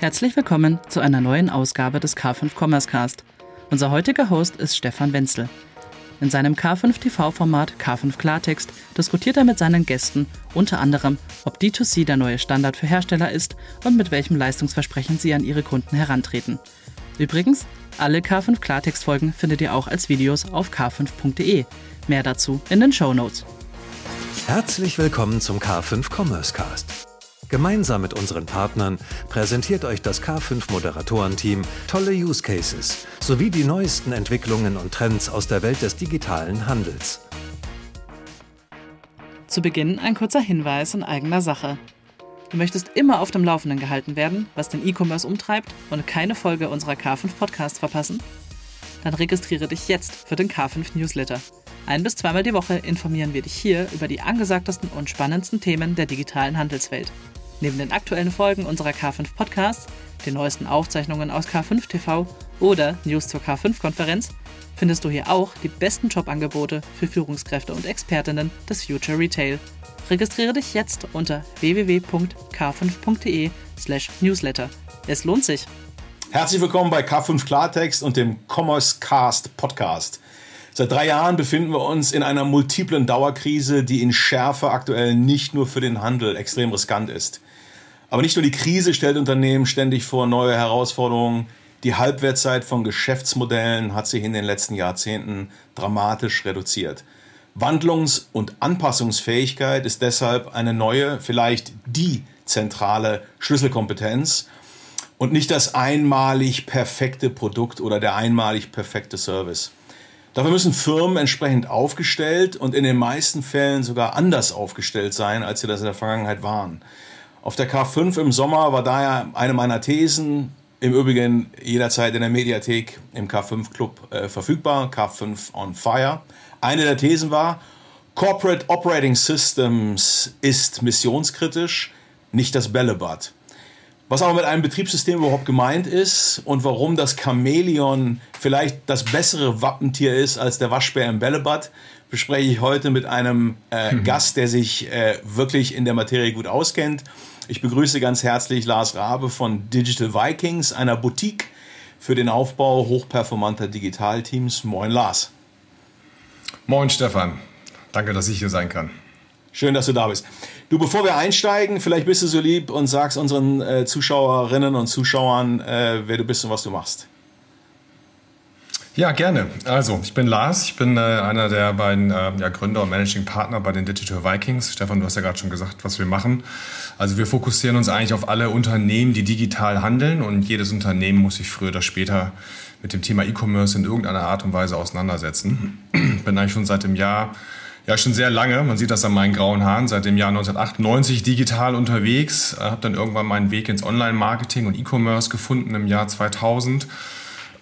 Herzlich willkommen zu einer neuen Ausgabe des K5 Commerce Cast. Unser heutiger Host ist Stefan Wenzel. In seinem K5 TV-Format K5 Klartext diskutiert er mit seinen Gästen unter anderem, ob D2C der neue Standard für Hersteller ist und mit welchem Leistungsversprechen sie an ihre Kunden herantreten. Übrigens, alle K5 Klartext-Folgen findet ihr auch als Videos auf k5.de. Mehr dazu in den Show Notes. Herzlich willkommen zum K5 Commerce Cast. Gemeinsam mit unseren Partnern präsentiert euch das K5 Moderatorenteam tolle Use Cases sowie die neuesten Entwicklungen und Trends aus der Welt des digitalen Handels. Zu Beginn ein kurzer Hinweis in eigener Sache. Du möchtest immer auf dem Laufenden gehalten werden, was den E-Commerce umtreibt und keine Folge unserer K5 Podcasts verpassen? Dann registriere dich jetzt für den K5 Newsletter. Ein bis zweimal die Woche informieren wir dich hier über die angesagtesten und spannendsten Themen der digitalen Handelswelt. Neben den aktuellen Folgen unserer K5 Podcasts, den neuesten Aufzeichnungen aus K5 TV oder News zur K5-Konferenz findest du hier auch die besten Jobangebote für Führungskräfte und Expertinnen des Future Retail. Registriere dich jetzt unter www.k5.de/newsletter. Es lohnt sich. Herzlich willkommen bei K5 Klartext und dem Commerce Cast Podcast. Seit drei Jahren befinden wir uns in einer multiplen Dauerkrise, die in Schärfe aktuell nicht nur für den Handel extrem riskant ist. Aber nicht nur die Krise stellt Unternehmen ständig vor neue Herausforderungen, die Halbwertzeit von Geschäftsmodellen hat sich in den letzten Jahrzehnten dramatisch reduziert. Wandlungs- und Anpassungsfähigkeit ist deshalb eine neue, vielleicht die zentrale Schlüsselkompetenz und nicht das einmalig perfekte Produkt oder der einmalig perfekte Service. Dafür müssen Firmen entsprechend aufgestellt und in den meisten Fällen sogar anders aufgestellt sein, als sie das in der Vergangenheit waren. Auf der K5 im Sommer war daher eine meiner Thesen, im Übrigen jederzeit in der Mediathek im K5 Club äh, verfügbar, K5 on Fire. Eine der Thesen war, Corporate Operating Systems ist missionskritisch, nicht das Bällebad. Was aber mit einem Betriebssystem überhaupt gemeint ist und warum das Chamäleon vielleicht das bessere Wappentier ist als der Waschbär im Bällebad, bespreche ich heute mit einem äh, mhm. Gast, der sich äh, wirklich in der Materie gut auskennt. Ich begrüße ganz herzlich Lars Rabe von Digital Vikings, einer Boutique für den Aufbau hochperformanter Digitalteams. Moin Lars. Moin Stefan. Danke, dass ich hier sein kann. Schön, dass du da bist. Du, bevor wir einsteigen, vielleicht bist du so lieb und sagst unseren äh, Zuschauerinnen und Zuschauern, äh, wer du bist und was du machst. Ja, gerne. Also, ich bin Lars, ich bin äh, einer der beiden äh, ja, Gründer und Managing Partner bei den Digital Vikings. Stefan, du hast ja gerade schon gesagt, was wir machen. Also wir fokussieren uns eigentlich auf alle Unternehmen, die digital handeln und jedes Unternehmen muss sich früher oder später mit dem Thema E-Commerce in irgendeiner Art und Weise auseinandersetzen. bin eigentlich schon seit dem Jahr ja schon sehr lange, man sieht das an meinen grauen Haaren, seit dem Jahr 1998 digital unterwegs, äh, habe dann irgendwann meinen Weg ins Online-Marketing und E-Commerce gefunden im Jahr 2000,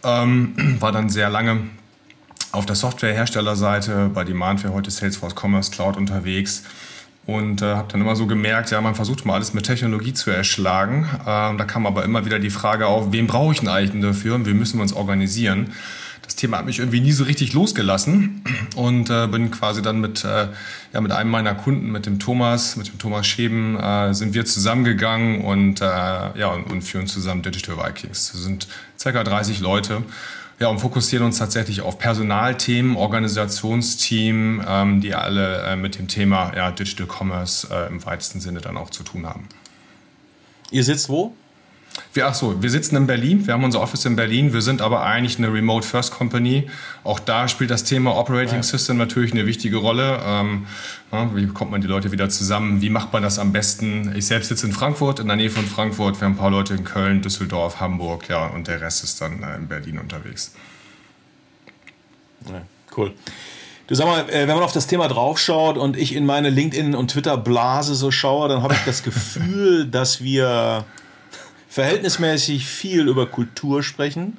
ähm, war dann sehr lange auf der Softwareherstellerseite bei Demandware, heute Salesforce Commerce Cloud unterwegs und äh, habe dann immer so gemerkt, ja, man versucht mal alles mit Technologie zu erschlagen. Ähm, da kam aber immer wieder die Frage auf, wen brauche ich denn eigentlich dafür und wie müssen wir uns organisieren? Das Thema hat mich irgendwie nie so richtig losgelassen und äh, bin quasi dann mit, äh, ja, mit einem meiner Kunden, mit dem Thomas, mit dem Thomas Scheben, äh, sind wir zusammengegangen und, äh, ja, und, und, führen zusammen Digital Vikings. Das sind ca. 30 Leute. Ja, und fokussieren uns tatsächlich auf Personalthemen, Organisationsteam, ähm, die alle äh, mit dem Thema ja, Digital Commerce äh, im weitesten Sinne dann auch zu tun haben. Ihr sitzt wo? Wir, ach so, wir sitzen in Berlin, wir haben unser Office in Berlin, wir sind aber eigentlich eine Remote First Company. Auch da spielt das Thema Operating ja. System natürlich eine wichtige Rolle. Ähm, ja, wie bekommt man die Leute wieder zusammen? Wie macht man das am besten? Ich selbst sitze in Frankfurt, in der Nähe von Frankfurt. Wir haben ein paar Leute in Köln, Düsseldorf, Hamburg, ja, und der Rest ist dann äh, in Berlin unterwegs. Ja, cool. Du sag mal, äh, wenn man auf das Thema draufschaut und ich in meine LinkedIn- und Twitter-Blase so schaue, dann habe ich das Gefühl, dass wir verhältnismäßig viel über Kultur sprechen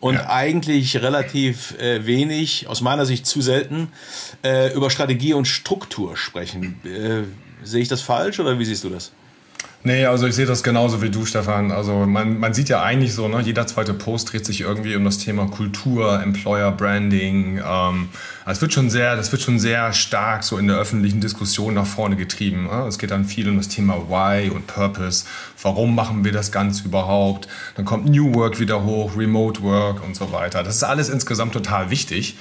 und ja. eigentlich relativ äh, wenig, aus meiner Sicht zu selten, äh, über Strategie und Struktur sprechen. Äh, sehe ich das falsch oder wie siehst du das? Nee, also ich sehe das genauso wie du, Stefan. Also man, man sieht ja eigentlich so, ne, jeder zweite Post dreht sich irgendwie um das Thema Kultur, Employer Branding. Ähm, es wird schon sehr, das wird schon sehr stark so in der öffentlichen Diskussion nach vorne getrieben. Ne? Es geht dann viel um das Thema Why und Purpose. Warum machen wir das Ganze überhaupt? Dann kommt New Work wieder hoch, Remote Work und so weiter. Das ist alles insgesamt total wichtig.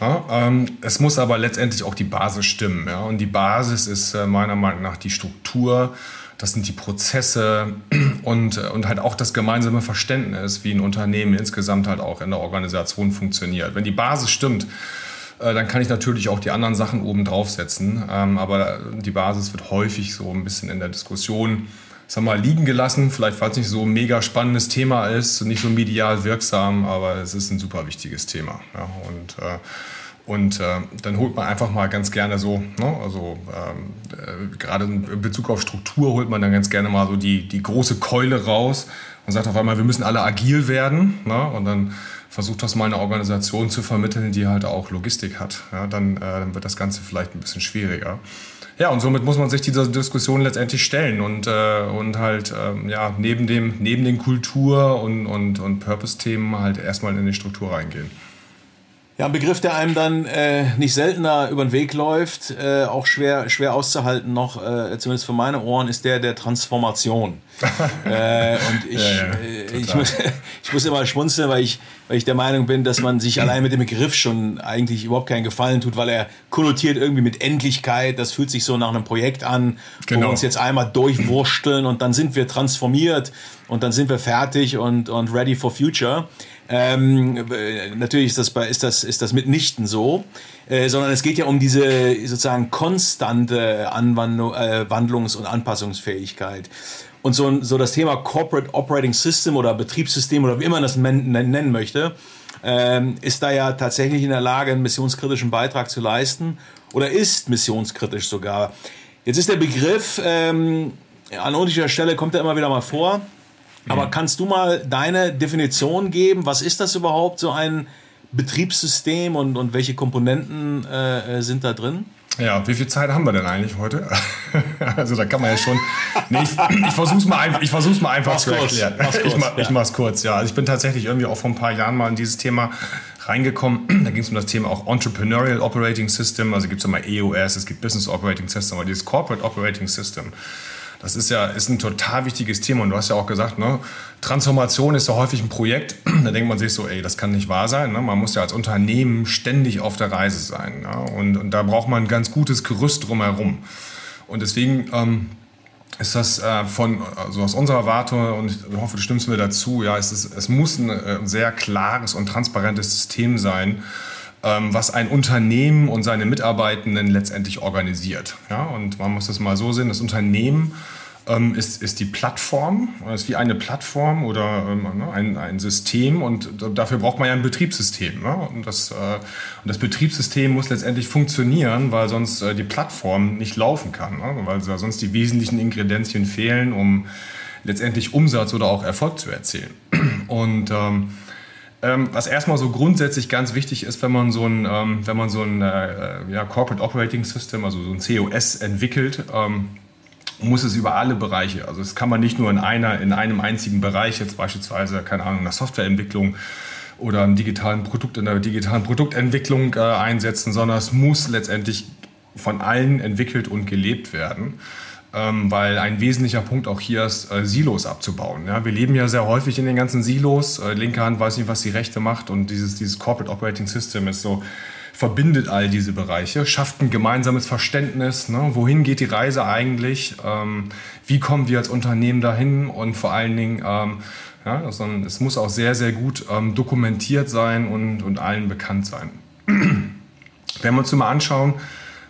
Ja, ähm, es muss aber letztendlich auch die Basis stimmen. Ja? Und die Basis ist äh, meiner Meinung nach die Struktur das sind die Prozesse und, und halt auch das gemeinsame Verständnis, wie ein Unternehmen insgesamt halt auch in der Organisation funktioniert. Wenn die Basis stimmt, äh, dann kann ich natürlich auch die anderen Sachen oben draufsetzen. Ähm, aber die Basis wird häufig so ein bisschen in der Diskussion sag mal, liegen gelassen. Vielleicht, weil es nicht so ein mega spannendes Thema ist, nicht so medial wirksam, aber es ist ein super wichtiges Thema. Ja, und äh, und äh, dann holt man einfach mal ganz gerne so, ne, also ähm, äh, gerade in Bezug auf Struktur holt man dann ganz gerne mal so die, die große Keule raus und sagt auf einmal, wir müssen alle agil werden. Ne, und dann versucht das mal eine Organisation zu vermitteln, die halt auch Logistik hat. Ja, dann, äh, dann wird das Ganze vielleicht ein bisschen schwieriger. Ja, und somit muss man sich dieser Diskussion letztendlich stellen und, äh, und halt ähm, ja, neben, dem, neben den Kultur- und, und, und Purpose-Themen halt erstmal in die Struktur reingehen. Ja, ein Begriff, der einem dann äh, nicht seltener über den Weg läuft, äh, auch schwer, schwer auszuhalten noch, äh, zumindest für meine Ohren, ist der der Transformation. äh, und ich, ja, ja, äh, ich, muss, ich muss immer schmunzeln, weil ich, weil ich der Meinung bin, dass man sich allein mit dem Begriff schon eigentlich überhaupt keinen Gefallen tut, weil er konnotiert irgendwie mit Endlichkeit. Das fühlt sich so nach einem Projekt an, genau. wo wir uns jetzt einmal durchwursteln und dann sind wir transformiert und dann sind wir fertig und, und ready for future. Ähm, natürlich ist das, bei, ist, das, ist das mitnichten so, äh, sondern es geht ja um diese sozusagen konstante Anwandlung, äh, Wandlungs- und Anpassungsfähigkeit. Und so, so das Thema Corporate Operating System oder Betriebssystem oder wie immer man das nennen möchte, ähm, ist da ja tatsächlich in der Lage, einen missionskritischen Beitrag zu leisten oder ist missionskritisch sogar. Jetzt ist der Begriff, ähm, an unterschiedlicher Stelle kommt er immer wieder mal vor. Aber kannst du mal deine Definition geben? Was ist das überhaupt, so ein Betriebssystem und, und welche Komponenten äh, sind da drin? Ja, wie viel Zeit haben wir denn eigentlich heute? also da kann man ja schon. Nee, ich, ich versuche es mal, ich versuch's mal einfach mach's zu kurz, erklären. Kurz, ich, mach, ja. ich mach's kurz, ja. Also ich bin tatsächlich irgendwie auch vor ein paar Jahren mal in dieses Thema reingekommen. Da ging es um das Thema auch Entrepreneurial Operating System. Also gibt es ja mal EOS, es gibt Business Operating System, aber dieses Corporate Operating System. Das ist ja ist ein total wichtiges Thema und du hast ja auch gesagt, ne, Transformation ist ja häufig ein Projekt. Da denkt man sich so, ey, das kann nicht wahr sein. Ne? Man muss ja als Unternehmen ständig auf der Reise sein. Ne? Und, und da braucht man ein ganz gutes Gerüst drumherum. Und deswegen ähm, ist das äh, von, also aus unserer Warte, und ich hoffe, du stimmst mir dazu, ja, es, ist, es muss ein, äh, sehr klares und transparentes System sein, was ein Unternehmen und seine Mitarbeitenden letztendlich organisiert. Ja? Und man muss das mal so sehen, das Unternehmen ähm, ist, ist die Plattform, ist wie eine Plattform oder ähm, ne, ein, ein System und dafür braucht man ja ein Betriebssystem. Ne? Und, das, äh, und das Betriebssystem muss letztendlich funktionieren, weil sonst äh, die Plattform nicht laufen kann, ne? weil sonst die wesentlichen Ingredienzien fehlen, um letztendlich Umsatz oder auch Erfolg zu erzielen. Und ähm, ähm, was erstmal so grundsätzlich ganz wichtig ist, wenn man so ein, ähm, wenn man so ein äh, ja, Corporate Operating System, also so ein COS entwickelt, ähm, muss es über alle Bereiche, also das kann man nicht nur in einer, in einem einzigen Bereich, jetzt beispielsweise, keine Ahnung, in der Softwareentwicklung oder im digitalen Produkt, in der digitalen Produktentwicklung äh, einsetzen, sondern es muss letztendlich von allen entwickelt und gelebt werden ähm, weil ein wesentlicher Punkt auch hier ist, äh, Silos abzubauen. Ja? Wir leben ja sehr häufig in den ganzen Silos. Äh, linke Hand weiß nicht, was die rechte macht und dieses, dieses Corporate Operating System ist so, verbindet all diese Bereiche, schafft ein gemeinsames Verständnis, ne? wohin geht die Reise eigentlich, ähm, wie kommen wir als Unternehmen dahin und vor allen Dingen, ähm, ja, also es muss auch sehr, sehr gut ähm, dokumentiert sein und, und allen bekannt sein. Wenn wir uns mal anschauen,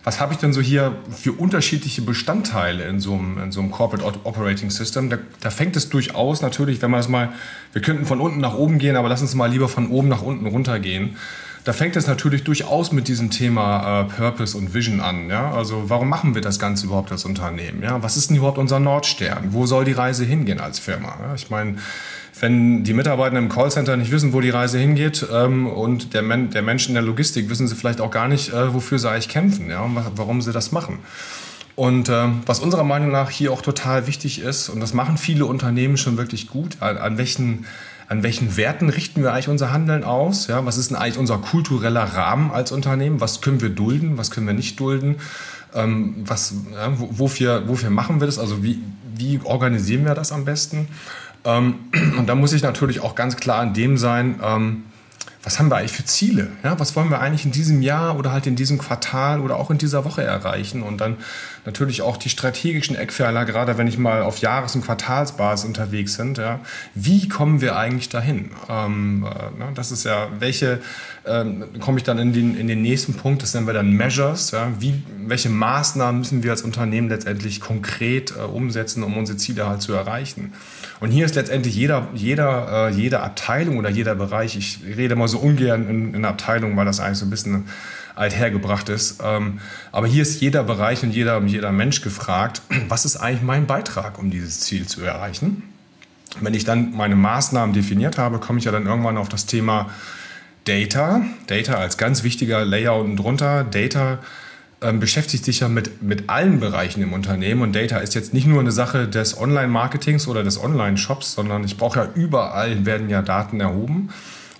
was habe ich denn so hier für unterschiedliche Bestandteile in so einem, in so einem Corporate Operating System? Da, da, fängt es durchaus natürlich, wenn man es mal, wir könnten von unten nach oben gehen, aber lass uns mal lieber von oben nach unten runtergehen. Da fängt es natürlich durchaus mit diesem Thema äh, Purpose und Vision an. Ja? Also warum machen wir das Ganze überhaupt als Unternehmen? Ja? Was ist denn überhaupt unser Nordstern? Wo soll die Reise hingehen als Firma? Ja? Ich meine, wenn die Mitarbeiter im Callcenter nicht wissen, wo die Reise hingeht ähm, und der, Men der Mensch in der Logistik wissen sie vielleicht auch gar nicht, äh, wofür sie eigentlich kämpfen, ja, warum sie das machen. Und äh, was unserer Meinung nach hier auch total wichtig ist, und das machen viele Unternehmen schon wirklich gut, an, an welchen an welchen Werten richten wir eigentlich unser Handeln aus? Ja, was ist denn eigentlich unser kultureller Rahmen als Unternehmen? Was können wir dulden? Was können wir nicht dulden? Ähm, was, ja, wofür, wofür machen wir das? Also wie, wie organisieren wir das am besten? Ähm, und da muss ich natürlich auch ganz klar in dem sein, ähm, was haben wir eigentlich für Ziele? Ja, was wollen wir eigentlich in diesem Jahr oder halt in diesem Quartal oder auch in dieser Woche erreichen? Und dann natürlich auch die strategischen Eckpfeiler, gerade wenn ich mal auf Jahres- und Quartalsbasis unterwegs sind. Ja, wie kommen wir eigentlich dahin? Ähm, äh, ne, das ist ja, welche, ähm, komme ich dann in den, in den nächsten Punkt, das nennen wir dann Measures. Ja, wie, welche Maßnahmen müssen wir als Unternehmen letztendlich konkret äh, umsetzen, um unsere Ziele halt zu erreichen? Und hier ist letztendlich jeder, jeder, äh, jede Abteilung oder jeder Bereich, ich rede mal so ungern in, in Abteilung, weil das eigentlich so ein bisschen althergebracht ist. Ähm, aber hier ist jeder Bereich und jeder, jeder Mensch gefragt, was ist eigentlich mein Beitrag, um dieses Ziel zu erreichen? Wenn ich dann meine Maßnahmen definiert habe, komme ich ja dann irgendwann auf das Thema Data. Data als ganz wichtiger Layer unten drunter. Data ähm, beschäftigt sich ja mit, mit allen Bereichen im Unternehmen und Data ist jetzt nicht nur eine Sache des Online-Marketings oder des Online-Shops, sondern ich brauche ja überall werden ja Daten erhoben,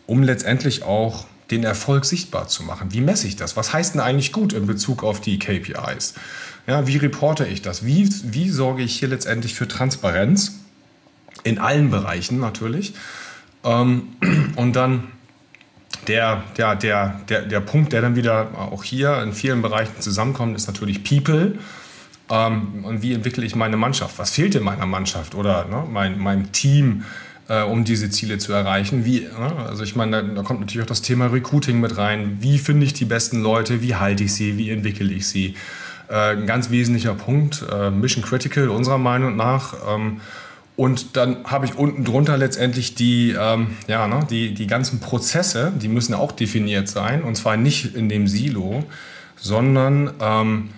um letztendlich auch den Erfolg sichtbar zu machen. Wie messe ich das? Was heißt denn eigentlich gut in Bezug auf die KPIs? Ja, wie reporte ich das? Wie, wie sorge ich hier letztendlich für Transparenz? In allen Bereichen natürlich. Ähm, und dann der, der, der, der, der Punkt, der dann wieder auch hier in vielen Bereichen zusammenkommt, ist natürlich People. Ähm, und wie entwickle ich meine Mannschaft? Was fehlt in meiner Mannschaft oder ne, mein, meinem Team, äh, um diese Ziele zu erreichen? Wie, ne? Also ich meine, da, da, kommt natürlich auch das Thema Recruiting mit rein. Wie finde ich die besten Leute? Wie halte ich sie? Wie entwickle ich sie? Äh, ein ganz wesentlicher Punkt, äh, Mission Critical unserer Meinung nach. Ähm, und dann habe ich unten drunter letztendlich die, ähm, ja, ne, die, die ganzen Prozesse, die müssen auch definiert sein. Und zwar nicht in dem Silo, sondern ähm,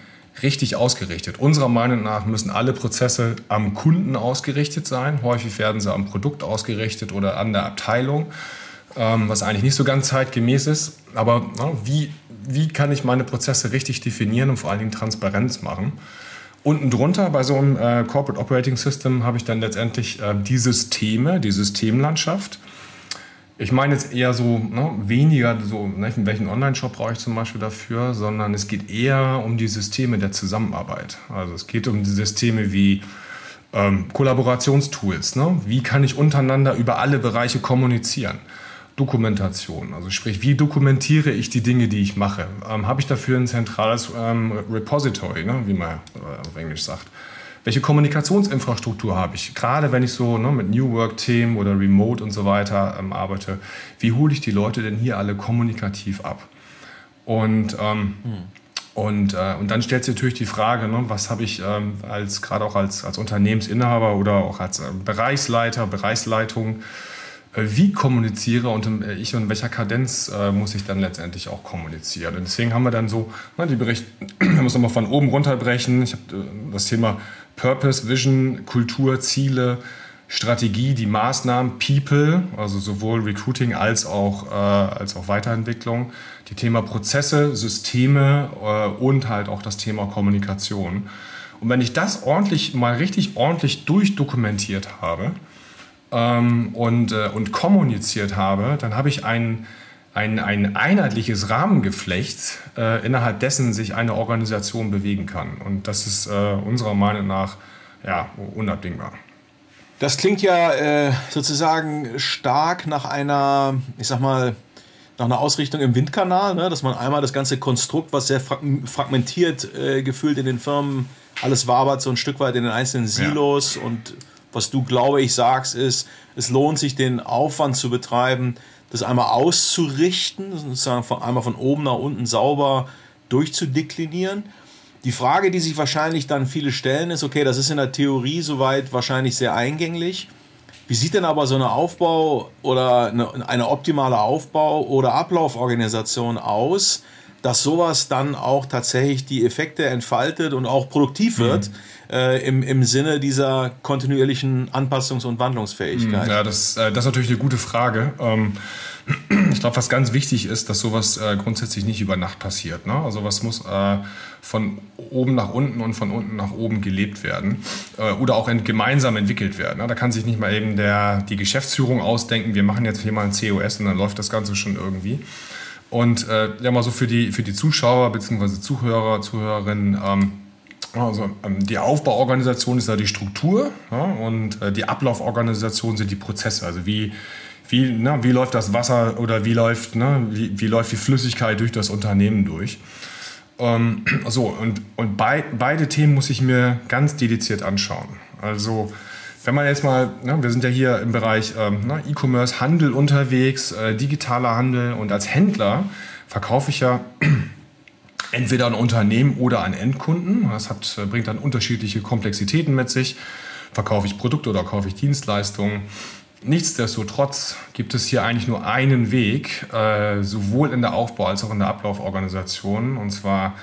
richtig ausgerichtet. Unserer Meinung nach müssen alle Prozesse am Kunden ausgerichtet sein. Häufig werden sie am Produkt ausgerichtet oder an der Abteilung, ähm, was eigentlich nicht so ganz zeitgemäß ist. Aber ne, wie, wie kann ich meine Prozesse richtig definieren und vor allen Dingen Transparenz machen? Unten drunter bei so einem äh, Corporate Operating System habe ich dann letztendlich äh, die Systeme, die Systemlandschaft. Ich meine jetzt eher so ne, weniger so, ne, welchen Online-Shop brauche ich zum Beispiel dafür, sondern es geht eher um die Systeme der Zusammenarbeit. Also es geht um die Systeme wie ähm, Kollaborationstools. Ne? Wie kann ich untereinander über alle Bereiche kommunizieren? Dokumentation. Also sprich, wie dokumentiere ich die Dinge, die ich mache? Ähm, Habe ich dafür ein zentrales ähm, Repository, ne, wie man äh, auf Englisch sagt? Welche Kommunikationsinfrastruktur habe ich? Gerade wenn ich so ne, mit New Work-Themen oder Remote und so weiter ähm, arbeite, wie hole ich die Leute denn hier alle kommunikativ ab? Und, ähm, hm. und, äh, und dann stellt sich natürlich die Frage, ne, was habe ich ähm, als gerade auch als, als Unternehmensinhaber oder auch als äh, Bereichsleiter, Bereichsleitung äh, wie kommuniziere und äh, ich und in welcher Kadenz äh, muss ich dann letztendlich auch kommunizieren. Und deswegen haben wir dann so ne, die Berichte, wir müssen nochmal von oben runterbrechen. Ich habe das Thema Purpose, Vision, Kultur, Ziele, Strategie, die Maßnahmen, People, also sowohl Recruiting als auch, äh, als auch Weiterentwicklung, die Thema Prozesse, Systeme äh, und halt auch das Thema Kommunikation. Und wenn ich das ordentlich, mal richtig ordentlich durchdokumentiert habe, ähm, und, äh, und kommuniziert habe, dann habe ich ein, ein, ein einheitliches Rahmengeflecht, äh, innerhalb dessen sich eine Organisation bewegen kann. Und das ist äh, unserer Meinung nach ja, unabdingbar. Das klingt ja äh, sozusagen stark nach einer, ich sag mal, nach einer Ausrichtung im Windkanal, ne? dass man einmal das ganze Konstrukt, was sehr fragmentiert äh, gefühlt in den Firmen alles wabert, so ein Stück weit in den einzelnen Silos ja. und was du, glaube ich, sagst, ist, es lohnt sich, den Aufwand zu betreiben, das einmal auszurichten, sozusagen von, einmal von oben nach unten sauber durchzudeklinieren. Die Frage, die sich wahrscheinlich dann viele stellen, ist, okay, das ist in der Theorie soweit wahrscheinlich sehr eingänglich. Wie sieht denn aber so eine Aufbau oder eine, eine optimale Aufbau- oder Ablauforganisation aus, dass sowas dann auch tatsächlich die Effekte entfaltet und auch produktiv wird. Mhm äh, im, im Sinne dieser kontinuierlichen Anpassungs- und Wandlungsfähigkeit? Ja, das, äh, das ist natürlich eine gute Frage. Ähm, ich glaube, was ganz wichtig ist, dass sowas äh, grundsätzlich nicht über Nacht passiert. Ne? Also was muss äh, von oben nach unten und von unten nach oben gelebt werden äh, oder auch ent gemeinsam entwickelt werden. Ne? Da kann sich nicht mal eben der, die Geschäftsführung ausdenken, wir machen jetzt hier mal ein COS und dann läuft das Ganze schon irgendwie. Und äh, ja, mal so für die, für die Zuschauer bzw. Zuhörer, Zuhörerinnen, ähm, also ähm, die Aufbauorganisation ist ja die Struktur ja, und äh, die Ablauforganisation sind die Prozesse. Also wie, wie, ne, wie läuft das Wasser oder wie läuft, ne, wie, wie läuft die Flüssigkeit durch das Unternehmen durch. Ähm, so, und, und bei, beide Themen muss ich mir ganz dediziert anschauen. Also wenn man jetzt mal, ne, wir sind ja hier im Bereich ähm, ne, E-Commerce, Handel unterwegs, äh, digitaler Handel und als Händler verkaufe ich ja entweder an Unternehmen oder an Endkunden. Das hat, äh, bringt dann unterschiedliche Komplexitäten mit sich. Verkaufe ich Produkte oder kaufe ich Dienstleistungen? Nichtsdestotrotz gibt es hier eigentlich nur einen Weg, äh, sowohl in der Aufbau- als auch in der Ablauforganisation. Und zwar,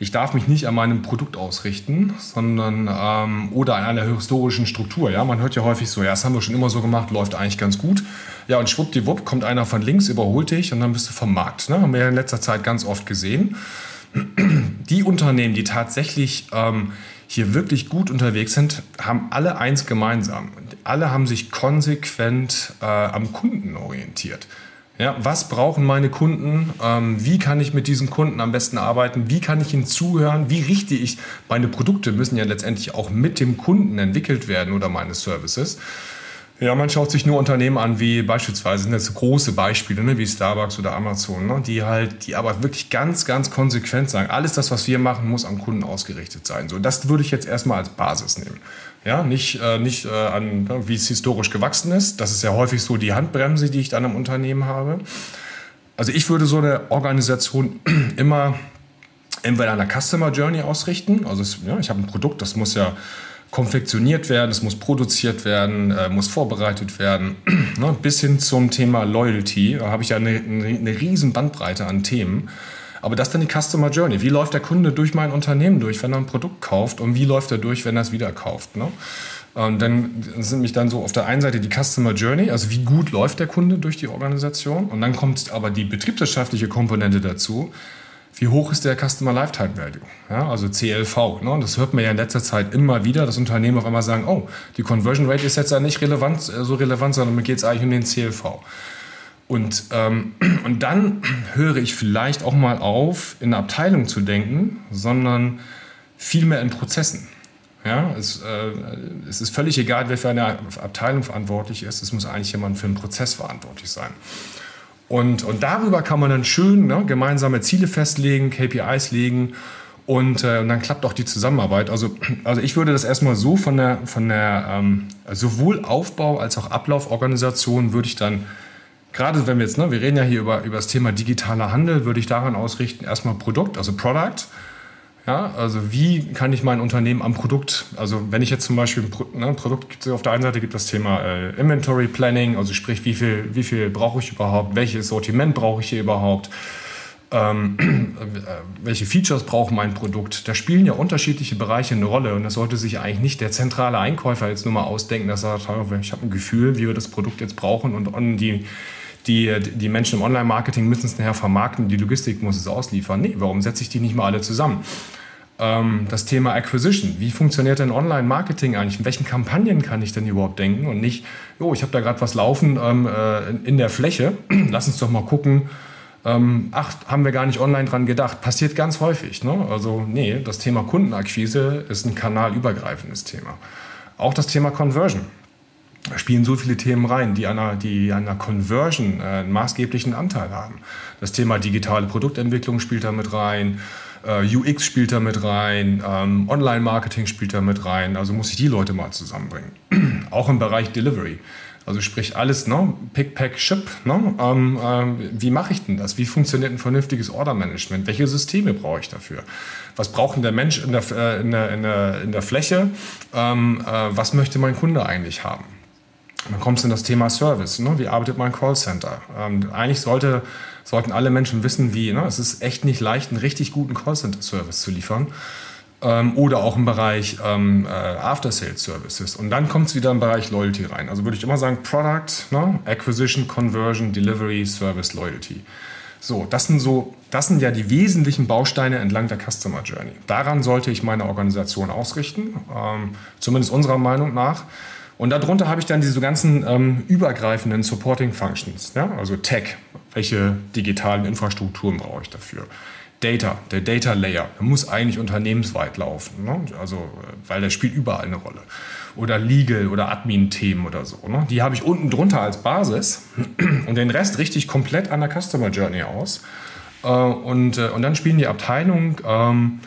ich darf mich nicht an meinem Produkt ausrichten, sondern ähm, oder an einer historischen Struktur. Ja, man hört ja häufig so, ja, das haben wir schon immer so gemacht, läuft eigentlich ganz gut. Ja, und schwuppdiwupp kommt einer von links, überholt dich und dann bist du vom Markt. Ne? Haben wir ja in letzter Zeit ganz oft gesehen die Unternehmen, die tatsächlich ähm, hier wirklich gut unterwegs sind, haben alle eins gemeinsam. Alle haben sich konsequent äh, am Kunden orientiert. Ja, was brauchen meine Kunden? Ähm, wie kann ich mit diesen Kunden am besten arbeiten? Wie kann ich ihnen zuhören? Wie richte ich meine Produkte müssen ja letztendlich auch mit dem Kunden entwickelt werden oder meine Services. Ja, man schaut sich nur Unternehmen an, wie beispielsweise sind das große Beispiele, ne, wie Starbucks oder Amazon, ne, die halt, die aber wirklich ganz, ganz konsequent sagen, alles das, was wir machen, muss am Kunden ausgerichtet sein. So, das würde ich jetzt erstmal als Basis nehmen. Ja, nicht, äh, nicht äh, an, ne, wie es historisch gewachsen ist. Das ist ja häufig so die Handbremse, die ich dann im Unternehmen habe. Also ich würde so eine Organisation immer entweder an der Customer Journey ausrichten. Also es, ja, ich habe ein Produkt, das muss ja konfektioniert werden, es muss produziert werden, äh, muss vorbereitet werden, ne? bis hin zum Thema Loyalty. Da habe ich ja eine, eine, riesen Bandbreite an Themen. Aber das ist dann die Customer Journey. Wie läuft der Kunde durch mein Unternehmen durch, wenn er ein Produkt kauft und wie läuft er durch, wenn er es wieder kauft? Ne? Und dann sind mich dann so auf der einen Seite die Customer Journey, also wie gut läuft der Kunde durch die Organisation. Und dann kommt aber die betriebswirtschaftliche Komponente dazu wie hoch ist der Customer Lifetime Value, ja, also CLV. Ne? Das hört man ja in letzter Zeit immer wieder, dass Unternehmen auf einmal sagen, oh, die Conversion Rate ist jetzt ja nicht relevant, äh, so relevant, sondern mir geht es eigentlich um den CLV. Und, ähm, und dann höre ich vielleicht auch mal auf, in eine Abteilung zu denken, sondern vielmehr in Prozessen. Ja, es, äh, es ist völlig egal, wer für eine Abteilung verantwortlich ist. Es muss eigentlich jemand für einen Prozess verantwortlich sein. Und, und darüber kann man dann schön ne, gemeinsame Ziele festlegen, KPIs legen und, äh, und, dann klappt auch die Zusammenarbeit. Also, also ich würde das erstmal so von der, von der ähm, sowohl Aufbau als auch Ablauforganisation würde ich dann, gerade wenn wir jetzt, ne, wir reden ja hier über, über das Thema digitaler Handel, würde ich daran ausrichten, erstmal Produkt, also Product, ja, also wie kann ich mein Unternehmen am Produkt, also wenn ich jetzt zum Beispiel ein ne, Produkt auf der einen Seite gibt das Thema äh, Inventory Planning, also sprich, wie viel, wie viel brauche ich überhaupt, welches Sortiment brauche ich hier überhaupt, ähm, äh, welche Features braucht mein Produkt. Da spielen ja unterschiedliche Bereiche eine Rolle und das sollte sich eigentlich nicht der zentrale Einkäufer jetzt nur mal ausdenken, dass er sagt, ich habe ein Gefühl, wie wir das Produkt jetzt brauchen und, und die die, die Menschen im Online-Marketing müssen es nachher vermarkten, die Logistik muss es ausliefern. Nee, warum setze ich die nicht mal alle zusammen? Ähm, das Thema Acquisition. Wie funktioniert denn Online-Marketing eigentlich? In welchen Kampagnen kann ich denn überhaupt denken? Und nicht, oh, ich habe da gerade was laufen ähm, äh, in der Fläche. Lass uns doch mal gucken. Ähm, ach, haben wir gar nicht online dran gedacht. Passiert ganz häufig. Ne? Also, nee, das Thema Kundenakquise ist ein kanalübergreifendes Thema. Auch das Thema Conversion. Da spielen so viele Themen rein, die an einer, die einer Conversion äh, einen maßgeblichen Anteil haben. Das Thema digitale Produktentwicklung spielt da mit rein. Äh, UX spielt da mit rein, ähm, Online-Marketing spielt da mit rein. Also muss ich die Leute mal zusammenbringen. Auch im Bereich Delivery. Also sprich alles, ne? Pick, Pack, Ship. Ne? Ähm, ähm, wie mache ich denn das? Wie funktioniert ein vernünftiges Order-Management? Welche Systeme brauche ich dafür? Was braucht denn der Mensch in der, äh, in der, in der, in der Fläche? Ähm, äh, was möchte mein Kunde eigentlich haben? Dann kommst du in das Thema Service. Ne? Wie arbeitet mein Callcenter? Ähm, eigentlich sollte, sollten alle Menschen wissen, wie. Ne? Es ist echt nicht leicht, einen richtig guten Callcenter-Service zu liefern. Ähm, oder auch im Bereich ähm, äh, After-Sales-Services. Und dann kommt es wieder im Bereich Loyalty rein. Also würde ich immer sagen, Product, ne? Acquisition, Conversion, Delivery, Service, Loyalty. So, das sind so, das sind ja die wesentlichen Bausteine entlang der Customer Journey. Daran sollte ich meine Organisation ausrichten, ähm, zumindest unserer Meinung nach. Und darunter habe ich dann diese ganzen ähm, übergreifenden Supporting Functions, ja? also Tech. Welche digitalen Infrastrukturen brauche ich dafür? Data, der Data Layer, der muss eigentlich unternehmensweit laufen, ne? also, äh, weil der spielt überall eine Rolle. Oder Legal oder Admin-Themen oder so. Ne? Die habe ich unten drunter als Basis und den Rest richte ich komplett an der Customer Journey aus. Äh, und, äh, und dann spielen die Abteilungen ähm,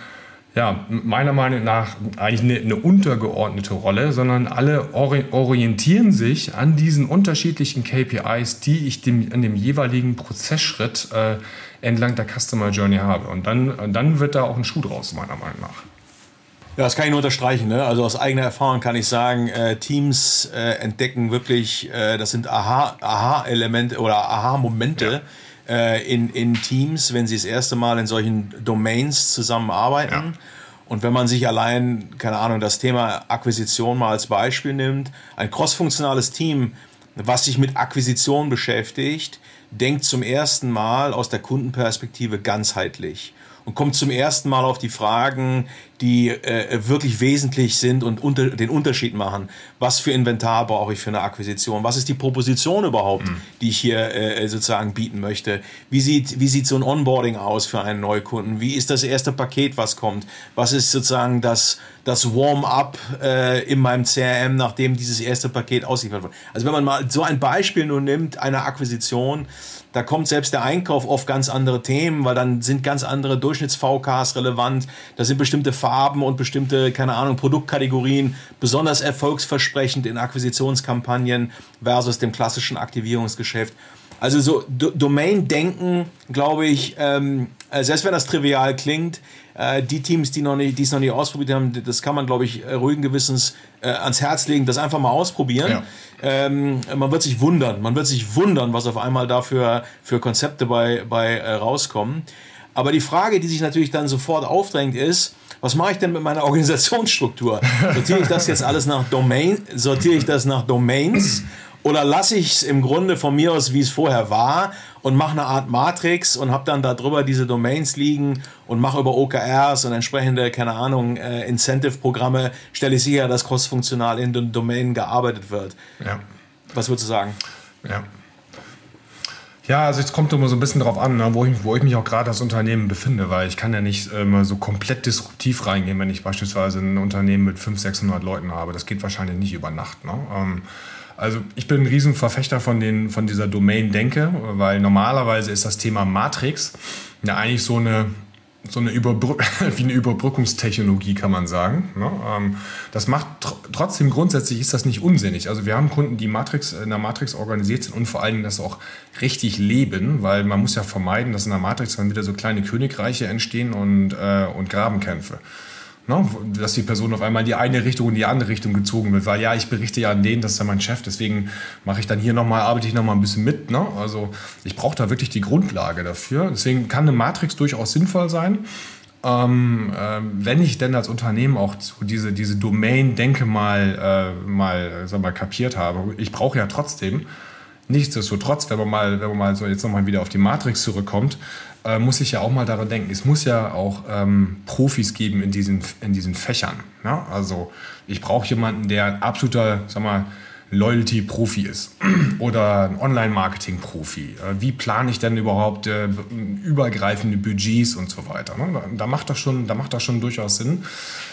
ja, meiner Meinung nach eigentlich eine, eine untergeordnete Rolle, sondern alle orientieren sich an diesen unterschiedlichen KPIs, die ich dem, in dem jeweiligen Prozessschritt äh, entlang der Customer Journey habe. Und dann, dann wird da auch ein Schuh draus, meiner Meinung nach. Ja, das kann ich nur unterstreichen. Ne? Also aus eigener Erfahrung kann ich sagen, äh, Teams äh, entdecken wirklich, äh, das sind Aha-Elemente Aha oder Aha-Momente ja. Äh, in, in Teams, wenn sie das erste Mal in solchen Domains zusammenarbeiten. Ja. Und wenn man sich allein, keine Ahnung, das Thema Akquisition mal als Beispiel nimmt, ein crossfunktionales Team, was sich mit Akquisition beschäftigt, denkt zum ersten Mal aus der Kundenperspektive ganzheitlich und kommt zum ersten Mal auf die Fragen, die äh, wirklich wesentlich sind und unter, den Unterschied machen. Was für Inventar brauche ich für eine Akquisition? Was ist die Proposition überhaupt, mhm. die ich hier äh, sozusagen bieten möchte? Wie sieht, wie sieht so ein Onboarding aus für einen Neukunden? Wie ist das erste Paket, was kommt? Was ist sozusagen das, das Warm-up äh, in meinem CRM, nachdem dieses erste Paket ausgeliefert wird? Also wenn man mal so ein Beispiel nur nimmt, einer Akquisition, da kommt selbst der Einkauf auf ganz andere Themen, weil dann sind ganz andere Durchschnitts-VKs relevant. Da sind bestimmte Farben und bestimmte, keine Ahnung, Produktkategorien besonders erfolgsversprechend in Akquisitionskampagnen versus dem klassischen Aktivierungsgeschäft. Also so Domain-Denken, glaube ich, ähm, äh, selbst wenn das trivial klingt, die Teams, die noch nicht, die es noch nicht ausprobiert haben, das kann man, glaube ich, ruhigen Gewissens äh, ans Herz legen, das einfach mal ausprobieren. Ja. Ähm, man wird sich wundern, man wird sich wundern, was auf einmal dafür für Konzepte bei, bei äh, rauskommen. Aber die Frage, die sich natürlich dann sofort aufdrängt, ist, was mache ich denn mit meiner Organisationsstruktur? Sortiere ich das jetzt alles nach Domain, sortiere ich das nach Domains oder lasse ich es im Grunde von mir aus, wie es vorher war und mache eine Art Matrix und habe dann darüber diese Domains liegen und mache über OKRs und entsprechende, keine Ahnung, äh, Incentive-Programme, stelle ich sicher, dass crossfunktional in den Domainen gearbeitet wird. Ja. Was würdest du sagen? Ja. Ja, also jetzt kommt immer so ein bisschen drauf an, ne, wo, ich, wo ich mich auch gerade als Unternehmen befinde, weil ich kann ja nicht immer ähm, so komplett disruptiv reingehen, wenn ich beispielsweise ein Unternehmen mit 500, 600 Leuten habe. Das geht wahrscheinlich nicht über Nacht. Ne? Ähm, also ich bin ein Riesenverfechter von, den, von dieser Domain-Denke, weil normalerweise ist das Thema Matrix ja eigentlich so eine, so eine Überbrück wie eine Überbrückungstechnologie, kann man sagen. Ne? Ähm, das macht tr trotzdem grundsätzlich ist das nicht unsinnig. Also wir haben Kunden, die Matrix, in der Matrix organisiert sind und vor allen Dingen das auch richtig leben, weil man muss ja vermeiden, dass in der Matrix dann wieder so kleine Königreiche entstehen und, äh, und Grabenkämpfe. Ne? Dass die Person auf einmal in die eine Richtung und die andere Richtung gezogen wird, weil ja, ich berichte ja an den, das ist ja mein Chef, deswegen mache ich dann hier nochmal, arbeite ich nochmal ein bisschen mit. Ne? Also ich brauche da wirklich die Grundlage dafür. Deswegen kann eine Matrix durchaus sinnvoll sein. Ähm, äh, wenn ich denn als Unternehmen auch diese, diese Domain-Denke mal, äh, mal, sag mal kapiert habe, ich brauche ja trotzdem, nichtsdestotrotz, wenn man mal, wenn man mal so jetzt nochmal wieder auf die Matrix zurückkommt, äh, muss ich ja auch mal daran denken, es muss ja auch ähm, Profis geben in diesen, in diesen Fächern. Ja? Also ich brauche jemanden, der ein absoluter, sag mal, Loyalty-Profi ist oder ein Online-Marketing-Profi. Äh, wie plane ich denn überhaupt äh, übergreifende Budgets und so weiter? Ne? Da, macht das schon, da macht das schon durchaus Sinn.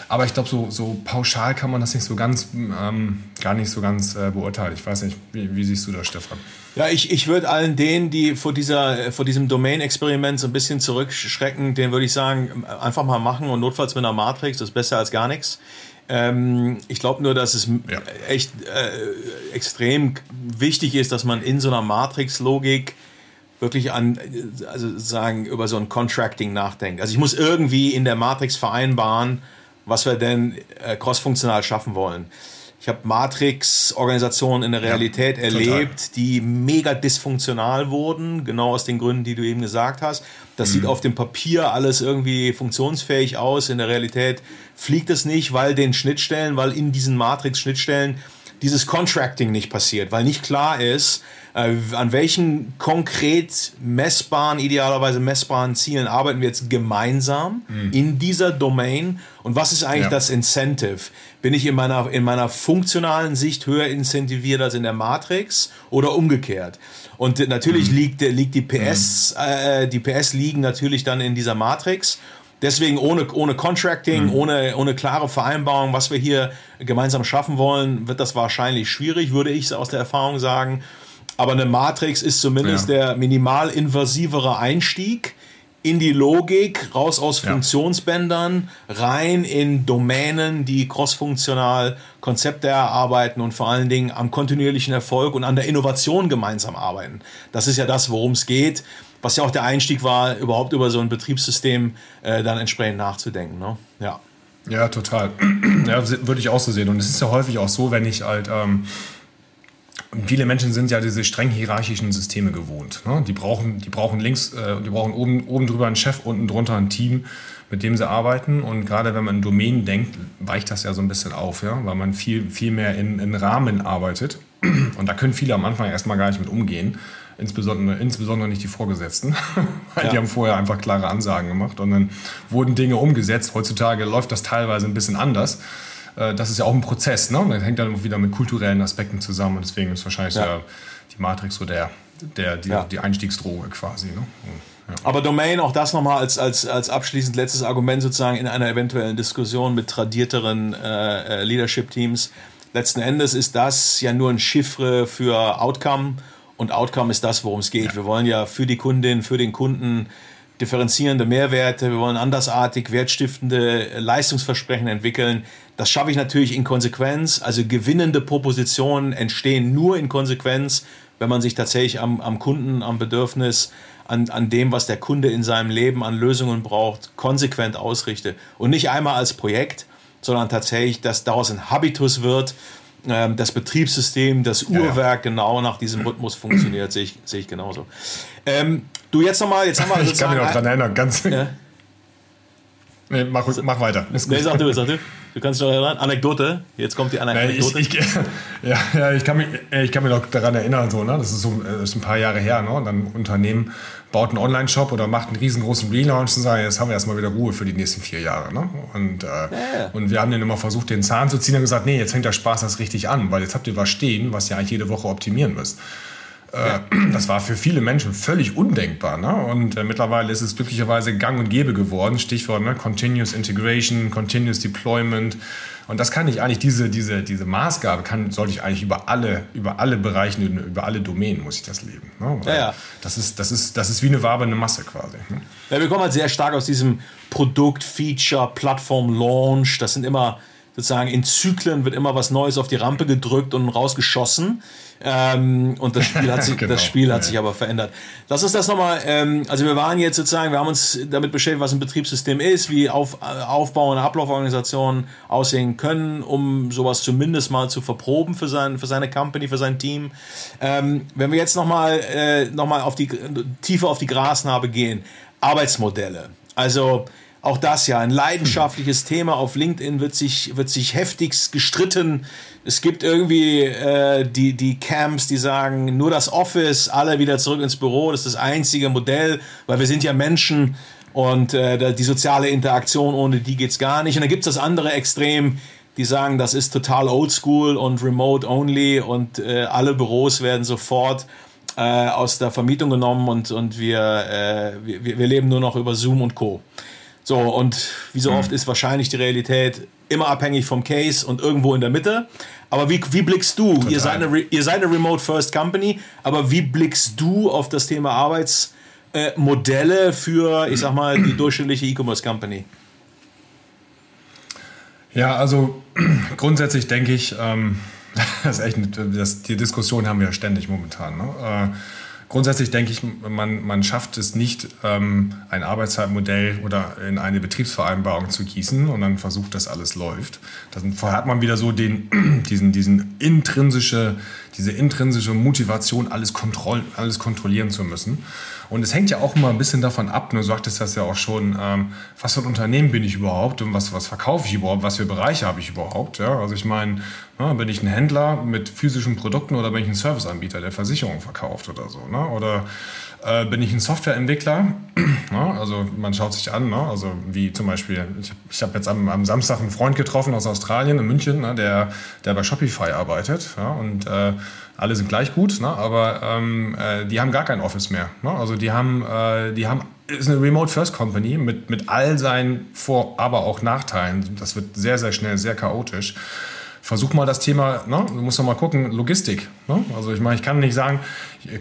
Aber ich glaube, so, so pauschal kann man das nicht so ganz, ähm, gar nicht so ganz äh, beurteilen. Ich weiß nicht, wie, wie siehst du das, Stefan? Ja, ich, ich würde allen denen, die vor, dieser, vor diesem Domain-Experiment so ein bisschen zurückschrecken, denen würde ich sagen, einfach mal machen und notfalls mit einer Matrix, das ist besser als gar nichts. Ähm, ich glaube nur, dass es ja. echt äh, extrem wichtig ist, dass man in so einer Matrix-Logik wirklich an, also sagen, über so ein Contracting nachdenkt. Also ich muss irgendwie in der Matrix vereinbaren, was wir denn äh, crossfunktional schaffen wollen. Ich habe Matrix-Organisationen in der Realität ja, erlebt, die mega dysfunktional wurden, genau aus den Gründen, die du eben gesagt hast. Das mhm. sieht auf dem Papier alles irgendwie funktionsfähig aus. In der Realität fliegt es nicht, weil den Schnittstellen, weil in diesen Matrix-Schnittstellen dieses Contracting nicht passiert, weil nicht klar ist, an welchen konkret messbaren, idealerweise messbaren Zielen arbeiten wir jetzt gemeinsam mhm. in dieser Domain und was ist eigentlich ja. das Incentive? Bin ich in meiner, in meiner funktionalen Sicht höher incentiviert als in der Matrix oder umgekehrt? Und natürlich mhm. liegt, liegt die PS, mhm. äh, die PS liegen natürlich dann in dieser Matrix Deswegen ohne, ohne Contracting, mhm. ohne, ohne klare Vereinbarung, was wir hier gemeinsam schaffen wollen, wird das wahrscheinlich schwierig, würde ich aus der Erfahrung sagen. Aber eine Matrix ist zumindest ja. der minimal invasivere Einstieg in die Logik, raus aus Funktionsbändern, rein in Domänen, die crossfunktional Konzepte erarbeiten und vor allen Dingen am kontinuierlichen Erfolg und an der Innovation gemeinsam arbeiten. Das ist ja das, worum es geht was ja auch der Einstieg war, überhaupt über so ein Betriebssystem äh, dann entsprechend nachzudenken. Ne? Ja. Ja, total. ja, würde ich auch so sehen. Und es ist ja häufig auch so, wenn ich halt. Ähm, viele Menschen sind ja diese streng hierarchischen Systeme gewohnt. Ne? Die, brauchen, die brauchen links, äh, die brauchen oben, oben drüber einen Chef, unten drunter ein Team, mit dem sie arbeiten. Und gerade wenn man in Domänen denkt, weicht das ja so ein bisschen auf, ja? weil man viel, viel mehr in, in Rahmen arbeitet. Und da können viele am Anfang erstmal gar nicht mit umgehen insbesondere, insbesondere nicht die Vorgesetzten, weil ja. die haben vorher einfach klare Ansagen gemacht und dann wurden Dinge umgesetzt. Heutzutage läuft das teilweise ein bisschen anders. Äh, das ist ja auch ein Prozess, ne? Das hängt dann wieder mit kulturellen Aspekten zusammen und deswegen ist wahrscheinlich ja. so die Matrix so der, der, die, ja. die Einstiegsdroge quasi. Ne? Ja. Aber Domain, auch das nochmal als, als, als abschließend letztes Argument sozusagen in einer eventuellen Diskussion mit tradierteren äh, äh Leadership-Teams. Letzten Endes ist das ja nur ein Chiffre für Outcome und Outcome ist das, worum es geht. Ja. Wir wollen ja für die Kundin, für den Kunden differenzierende Mehrwerte, wir wollen andersartig wertstiftende Leistungsversprechen entwickeln. Das schaffe ich natürlich in Konsequenz. Also gewinnende Propositionen entstehen nur in Konsequenz, wenn man sich tatsächlich am, am Kunden, am Bedürfnis, an, an dem, was der Kunde in seinem Leben an Lösungen braucht, konsequent ausrichte. Und nicht einmal als Projekt, sondern tatsächlich, dass daraus ein Habitus wird ähm, das Betriebssystem, das Uhrwerk ja, ja. genau nach diesem Rhythmus funktioniert, sehe ich, sehe ich genauso. Ähm, du jetzt nochmal, jetzt haben wir Ich kann mich noch daran erinnern, ganz. Ja. Nee, mach, mach weiter. Nee, sag du, sag du. Du kannst dich noch erinnern. Anekdote. Jetzt kommt die Anekdote. Ich, ich, ja, ja, ich kann mich, ich kann mich noch daran erinnern, so, ne? Das ist so das ist ein paar Jahre her, ne? Und dann ein Unternehmen baut einen Online-Shop oder macht einen riesengroßen Relaunch und sagt, jetzt haben wir erstmal wieder Ruhe für die nächsten vier Jahre. Ne? Und, äh, ja, ja. und wir haben dann immer versucht, den Zahn zu ziehen und gesagt, nee, jetzt fängt der Spaß das richtig an, weil jetzt habt ihr was stehen, was ihr eigentlich jede Woche optimieren müsst. Äh, das war für viele Menschen völlig undenkbar. Ne? Und äh, mittlerweile ist es glücklicherweise gang und gäbe geworden. Stichwort ne? Continuous Integration, Continuous Deployment. Und das kann ich eigentlich, diese, diese, diese Maßgabe kann, sollte ich eigentlich über alle, über alle Bereiche, über alle Domänen muss ich das leben. Ne? Ja, ja. Das, ist, das, ist, das ist wie eine wabernde Masse quasi. Ne? Ja, wir kommen halt sehr stark aus diesem Produkt, Feature, Plattform, Launch. Das sind immer sozusagen in Zyklen wird immer was Neues auf die Rampe gedrückt und rausgeschossen. Ähm, und das Spiel hat sich, genau. das Spiel hat sich aber verändert. Lass uns das nochmal, ähm, also wir waren jetzt sozusagen, wir haben uns damit beschäftigt, was ein Betriebssystem ist, wie auf, äh, Aufbau und Ablauforganisationen aussehen können, um sowas zumindest mal zu verproben für, sein, für seine Company, für sein Team. Ähm, wenn wir jetzt nochmal äh, noch auf die, tiefer auf die Grasnarbe gehen, Arbeitsmodelle. Also auch das ja ein leidenschaftliches Thema. Auf LinkedIn wird sich, wird sich heftigst gestritten. Es gibt irgendwie äh, die, die Camps, die sagen, nur das Office, alle wieder zurück ins Büro, das ist das einzige Modell, weil wir sind ja Menschen und äh, die soziale Interaktion, ohne die geht's gar nicht. Und dann gibt's das andere Extrem, die sagen, das ist total oldschool und remote only und äh, alle Büros werden sofort äh, aus der Vermietung genommen und, und wir, äh, wir, wir leben nur noch über Zoom und Co. So, und wie so oft ist wahrscheinlich die Realität immer abhängig vom Case und irgendwo in der Mitte. Aber wie, wie blickst du? Ihr seid, eine, ihr seid eine Remote First Company, aber wie blickst du auf das Thema Arbeitsmodelle äh, für, ich sag mal, die durchschnittliche E-Commerce Company? Ja, also grundsätzlich denke ich, ähm, das ist echt, das, die Diskussion haben wir ja ständig momentan. Ne? Äh, grundsätzlich denke ich, man, man schafft es nicht, ähm, ein Arbeitszeitmodell oder in eine Betriebsvereinbarung zu gießen und dann versucht, dass alles läuft. Dann hat man wieder so den, diesen, diesen intrinsische, diese intrinsische Motivation, alles, kontroll, alles kontrollieren zu müssen. Und es hängt ja auch immer ein bisschen davon ab, du sagtest das ja auch schon, ähm, was für ein Unternehmen bin ich überhaupt und was, was verkaufe ich überhaupt, was für Bereiche habe ich überhaupt. Ja? Also ich meine, ja, bin ich ein Händler mit physischen Produkten oder bin ich ein Serviceanbieter, der Versicherungen verkauft oder so. Ne? Oder äh, bin ich ein Softwareentwickler? ja, also man schaut sich an, ne? also wie zum Beispiel, ich, ich habe jetzt am, am, Samstag einen Freund getroffen aus Australien, in München, ne? der, der bei Shopify arbeitet ja? und äh, alle sind gleich gut, ne? aber ähm, äh, die haben gar kein Office mehr. Ne? Also die haben, äh, die haben, ist eine Remote First Company mit, mit all seinen Vor-, aber auch Nachteilen. Das wird sehr, sehr schnell, sehr chaotisch. Versuch mal das Thema, ne? du musst doch mal gucken, Logistik. Ne? Also ich meine, ich kann nicht sagen,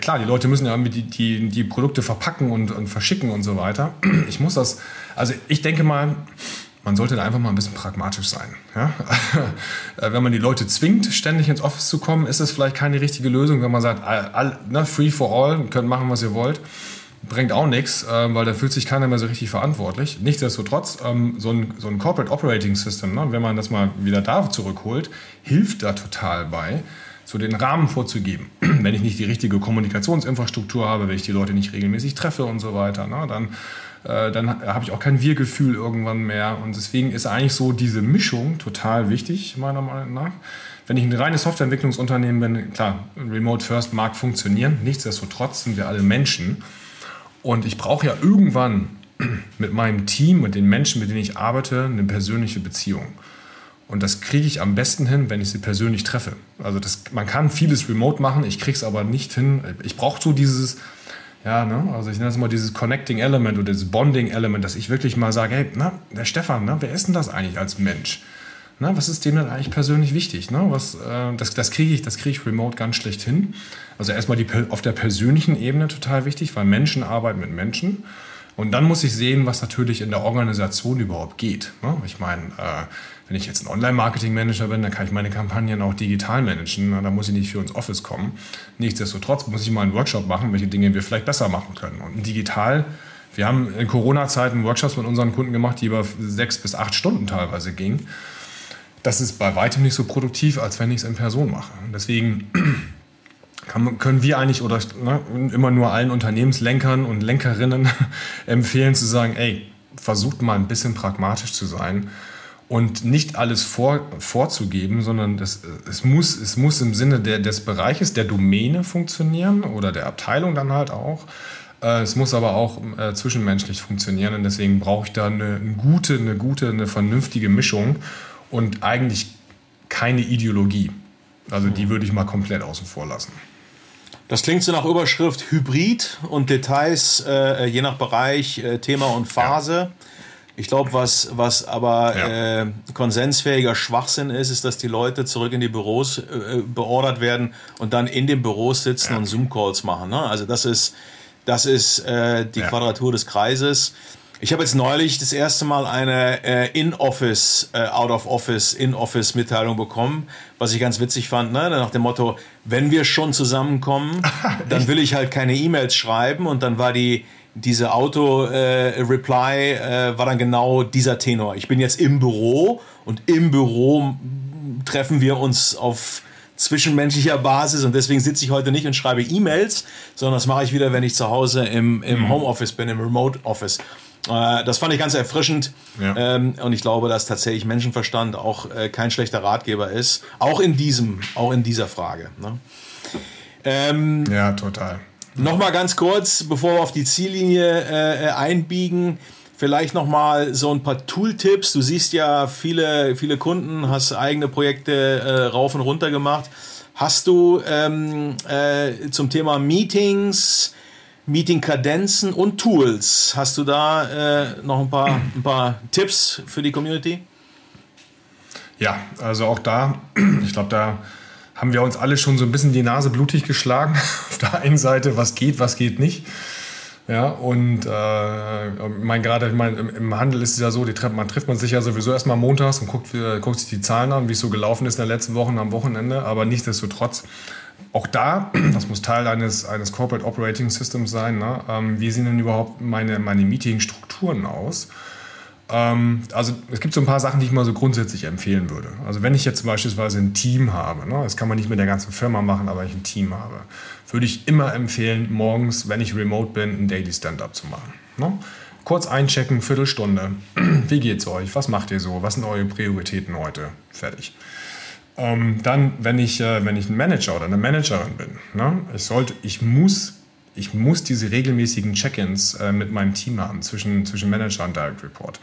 klar, die Leute müssen ja die, die, die Produkte verpacken und, und verschicken und so weiter. Ich muss das, also ich denke mal, man sollte da einfach mal ein bisschen pragmatisch sein. Ja? wenn man die Leute zwingt, ständig ins Office zu kommen, ist es vielleicht keine richtige Lösung, wenn man sagt, all, ne, free for all, könnt machen, was ihr wollt. Bringt auch nichts, äh, weil da fühlt sich keiner mehr so richtig verantwortlich. Nichtsdestotrotz, ähm, so, ein, so ein Corporate Operating System, ne, wenn man das mal wieder da zurückholt, hilft da total bei, so den Rahmen vorzugeben. wenn ich nicht die richtige Kommunikationsinfrastruktur habe, wenn ich die Leute nicht regelmäßig treffe und so weiter, ne, dann äh, dann habe ich auch kein Wir-Gefühl irgendwann mehr. Und deswegen ist eigentlich so diese Mischung total wichtig, meiner Meinung nach. Wenn ich ein reines Softwareentwicklungsunternehmen bin, klar, Remote First mag funktionieren. Nichtsdestotrotz sind wir alle Menschen. Und ich brauche ja irgendwann mit meinem Team und den Menschen, mit denen ich arbeite, eine persönliche Beziehung. Und das kriege ich am besten hin, wenn ich sie persönlich treffe. Also das, man kann vieles remote machen, ich kriege es aber nicht hin. Ich brauche so dieses, ja, ne? Also ich nenne es mal dieses Connecting Element oder dieses Bonding Element, dass ich wirklich mal sage, hey, na, der Stefan, ne, wer ist denn das eigentlich als Mensch? Na, was ist dem denn eigentlich persönlich wichtig? Ne? Was, äh, das das kriege ich, krieg ich remote ganz schlecht hin. Also erstmal die, auf der persönlichen Ebene total wichtig, weil Menschen arbeiten mit Menschen. Und dann muss ich sehen, was natürlich in der Organisation überhaupt geht. Ne? Ich meine, äh, wenn ich jetzt ein Online-Marketing-Manager bin, dann kann ich meine Kampagnen auch digital managen. Da muss ich nicht für ins Office kommen. Nichtsdestotrotz muss ich mal einen Workshop machen, welche Dinge wir vielleicht besser machen können. Und digital, wir haben in Corona-Zeiten Workshops mit unseren Kunden gemacht, die über sechs bis acht Stunden teilweise gingen. Das ist bei weitem nicht so produktiv, als wenn ich es in Person mache. Deswegen kann, können wir eigentlich oder ne, immer nur allen Unternehmenslenkern und Lenkerinnen empfehlen zu sagen, ey, versucht mal ein bisschen pragmatisch zu sein und nicht alles vor, vorzugeben, sondern das, es, muss, es muss im Sinne der, des Bereiches, der Domäne funktionieren oder der Abteilung dann halt auch. Äh, es muss aber auch äh, zwischenmenschlich funktionieren und deswegen brauche ich da eine, eine, gute, eine gute, eine vernünftige Mischung und eigentlich keine Ideologie. Also die würde ich mal komplett außen vor lassen. Das klingt so nach Überschrift Hybrid und Details äh, je nach Bereich, äh, Thema und Phase. Ja. Ich glaube, was, was aber ja. äh, konsensfähiger Schwachsinn ist, ist, dass die Leute zurück in die Büros äh, beordert werden und dann in den Büros sitzen ja. und Zoom-Calls machen. Ne? Also das ist, das ist äh, die ja. Quadratur des Kreises. Ich habe jetzt neulich das erste Mal eine äh, In-Office, äh, Out-of-Office, In-Office-Mitteilung bekommen, was ich ganz witzig fand, ne? nach dem Motto, wenn wir schon zusammenkommen, dann will ich halt keine E-Mails schreiben und dann war die diese Auto-Reply äh, äh, war dann genau dieser Tenor. Ich bin jetzt im Büro und im Büro treffen wir uns auf zwischenmenschlicher Basis und deswegen sitze ich heute nicht und schreibe E-Mails, sondern das mache ich wieder, wenn ich zu Hause im, im mhm. Homeoffice bin, im Remote Office. Äh, das fand ich ganz erfrischend ja. ähm, und ich glaube, dass tatsächlich Menschenverstand auch äh, kein schlechter Ratgeber ist, auch in diesem, auch in dieser Frage. Ne? Ähm, ja, total. Nochmal ganz kurz, bevor wir auf die Ziellinie äh, äh, einbiegen, vielleicht nochmal so ein paar Tooltips. Du siehst ja viele, viele Kunden, hast eigene Projekte äh, rauf und runter gemacht. Hast du ähm, äh, zum Thema Meetings, Meeting-Kadenzen und Tools, hast du da äh, noch ein paar, ein paar Tipps für die Community? Ja, also auch da, ich glaube, da haben wir uns alle schon so ein bisschen die Nase blutig geschlagen. Auf der einen Seite, was geht, was geht nicht. Ja, und äh, mein, gerade mein, im, Handel ist es ja so, die, man trifft man sich ja sowieso erstmal montags und guckt, guckt sich die Zahlen an, wie es so gelaufen ist in den letzten Wochen am Wochenende. Aber nichtsdestotrotz auch da, das muss Teil eines, eines Corporate Operating Systems sein, ne? ähm, wie sehen denn überhaupt meine, meine Meeting-Strukturen aus? Ähm, also es gibt so ein paar Sachen, die ich mal so grundsätzlich empfehlen würde. Also wenn ich jetzt beispielsweise ein Team habe, ne? das kann man nicht mit der ganzen Firma machen, aber ich ein Team habe, würde ich immer empfehlen, morgens, wenn ich remote bin, ein Daily Stand-up zu machen. Ne? Kurz einchecken, Viertelstunde. Wie geht's euch? Was macht ihr so? Was sind eure Prioritäten heute? Fertig. Ähm, dann, wenn ich, äh, wenn ich ein Manager oder eine Managerin bin, ne, ich sollte, ich muss, ich muss diese regelmäßigen Check-ins äh, mit meinem Team haben zwischen, zwischen Manager und Direct Report.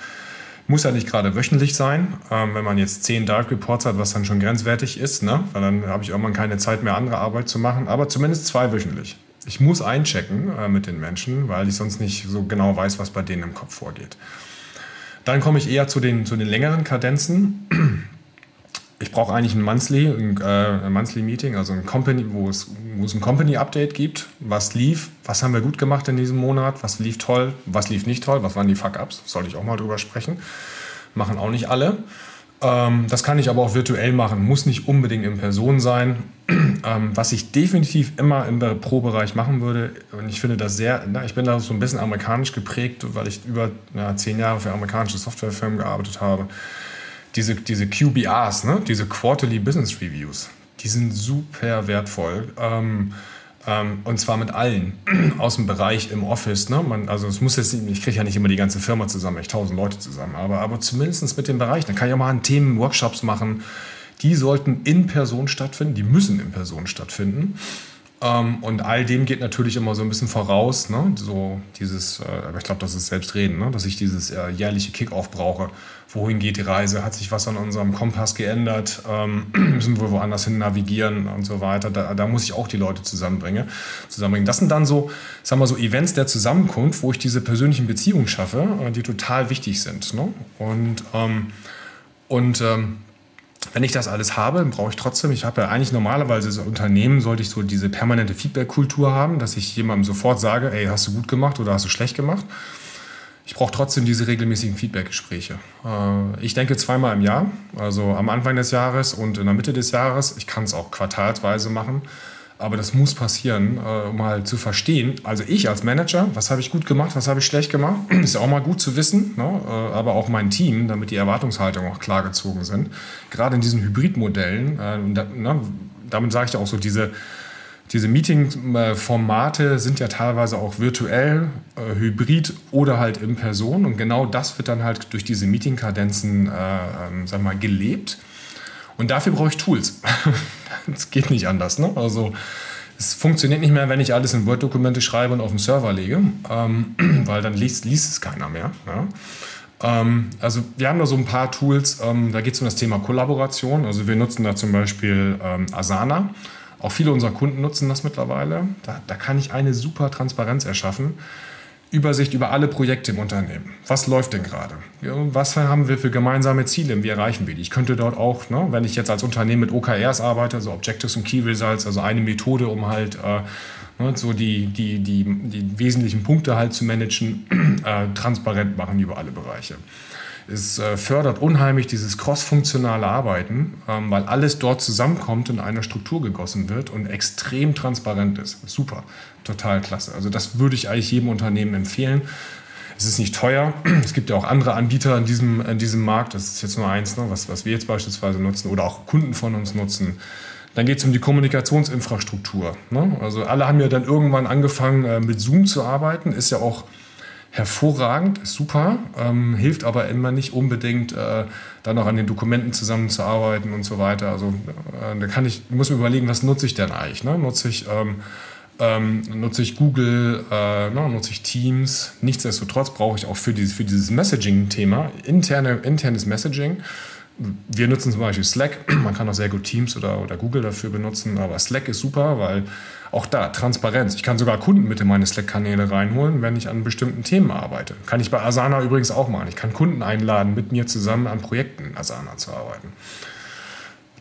Muss ja nicht gerade wöchentlich sein, ähm, wenn man jetzt zehn Direct Reports hat, was dann schon grenzwertig ist, ne? weil dann habe ich irgendwann keine Zeit mehr, andere Arbeit zu machen, aber zumindest zwei wöchentlich. Ich muss einchecken äh, mit den Menschen, weil ich sonst nicht so genau weiß, was bei denen im Kopf vorgeht. Dann komme ich eher zu den, zu den längeren Kadenzen ich brauche eigentlich ein Monthly, ein, äh, ein, Monthly Meeting, also ein Company, wo es, wo es ein Company Update gibt. Was lief? Was haben wir gut gemacht in diesem Monat? Was lief toll? Was lief nicht toll? Was waren die Fuck-Ups? Sollte ich auch mal drüber sprechen. Machen auch nicht alle. Ähm, das kann ich aber auch virtuell machen, muss nicht unbedingt in Person sein. Ähm, was ich definitiv immer im Pro-Bereich machen würde, und ich finde das sehr, na, ich bin da so ein bisschen amerikanisch geprägt, weil ich über ja, zehn Jahre für amerikanische Softwarefirmen gearbeitet habe diese, diese QBRs, ne? diese Quarterly Business Reviews, die sind super wertvoll. Ähm, ähm, und zwar mit allen aus dem Bereich im Office. Ne? Man, also es muss jetzt, ich kriege ja nicht immer die ganze Firma zusammen, ich tausend Leute zusammen, aber, aber zumindest mit dem Bereich. Dann kann ich auch mal an Themen Workshops machen. Die sollten in Person stattfinden, die müssen in Person stattfinden. Ähm, und all dem geht natürlich immer so ein bisschen voraus, ne? so dieses, äh, aber ich glaube, das ist Selbstreden, ne? dass ich dieses äh, jährliche Kickoff brauche. Wohin geht die Reise? Hat sich was an unserem Kompass geändert? Ähm, müssen wir woanders hin navigieren und so weiter? Da, da, muss ich auch die Leute zusammenbringen. zusammenbringen. Das sind dann so, sagen wir so, Events der Zusammenkunft, wo ich diese persönlichen Beziehungen schaffe, äh, die total wichtig sind. Ne? Und, ähm, und ähm, wenn ich das alles habe, brauche ich trotzdem, ich habe ja eigentlich normalerweise als Unternehmen, sollte ich so diese permanente Feedback-Kultur haben, dass ich jemandem sofort sage, ey, hast du gut gemacht oder hast du schlecht gemacht. Ich brauche trotzdem diese regelmäßigen Feedback-Gespräche. Äh, ich denke zweimal im Jahr, also am Anfang des Jahres und in der Mitte des Jahres. Ich kann es auch quartalsweise machen. Aber das muss passieren, äh, um halt zu verstehen. Also ich als Manager, was habe ich gut gemacht, was habe ich schlecht gemacht, ist ja auch mal gut zu wissen. Ne? Äh, aber auch mein Team, damit die Erwartungshaltungen auch klar gezogen sind. Gerade in diesen Hybridmodellen, äh, ne? damit sage ich auch so, diese, diese Meeting-Formate sind ja teilweise auch virtuell, äh, hybrid oder halt in Person. Und genau das wird dann halt durch diese Meeting-Kadenzen, äh, ähm, sag mal, gelebt. Und dafür brauche ich Tools. Es geht nicht anders. Ne? Also es funktioniert nicht mehr, wenn ich alles in Word-Dokumente schreibe und auf den Server lege, ähm, weil dann liest, liest es keiner mehr. Ja? Ähm, also wir haben da so ein paar Tools, ähm, da geht es um das Thema Kollaboration. Also wir nutzen da zum Beispiel ähm, Asana. Auch viele unserer Kunden nutzen das mittlerweile. Da, da kann ich eine super Transparenz erschaffen Übersicht über alle Projekte im Unternehmen. Was läuft denn gerade? Was haben wir für gemeinsame Ziele? Wie erreichen wir die? Ich könnte dort auch, ne, wenn ich jetzt als Unternehmen mit OKRs arbeite, also Objectives und Key Results, also eine Methode, um halt äh, ne, so die, die, die, die wesentlichen Punkte halt zu managen, äh, transparent machen über alle Bereiche. Es äh, fördert unheimlich dieses crossfunktionale Arbeiten, ähm, weil alles dort zusammenkommt in eine Struktur gegossen wird und extrem transparent ist. Super, total klasse. Also das würde ich eigentlich jedem Unternehmen empfehlen. Es ist nicht teuer. Es gibt ja auch andere Anbieter in diesem, in diesem Markt. Das ist jetzt nur eins, ne, was, was wir jetzt beispielsweise nutzen oder auch Kunden von uns nutzen. Dann geht es um die Kommunikationsinfrastruktur. Ne? Also alle haben ja dann irgendwann angefangen äh, mit Zoom zu arbeiten. Ist ja auch hervorragend, super, ähm, hilft aber immer nicht unbedingt, äh, dann noch an den Dokumenten zusammenzuarbeiten und so weiter. Also äh, da kann ich, muss mir überlegen, was nutze ich denn eigentlich? Ne? Nutze ich ähm, ähm, nutze ich Google, äh, ne, nutze ich Teams. Nichtsdestotrotz brauche ich auch für dieses, für dieses Messaging-Thema interne, internes Messaging. Wir nutzen zum Beispiel Slack. Man kann auch sehr gut Teams oder, oder Google dafür benutzen, aber Slack ist super, weil auch da, Transparenz. Ich kann sogar Kunden mit in meine Slack-Kanäle reinholen, wenn ich an bestimmten Themen arbeite. Kann ich bei Asana übrigens auch machen. Ich kann Kunden einladen, mit mir zusammen an Projekten in Asana zu arbeiten.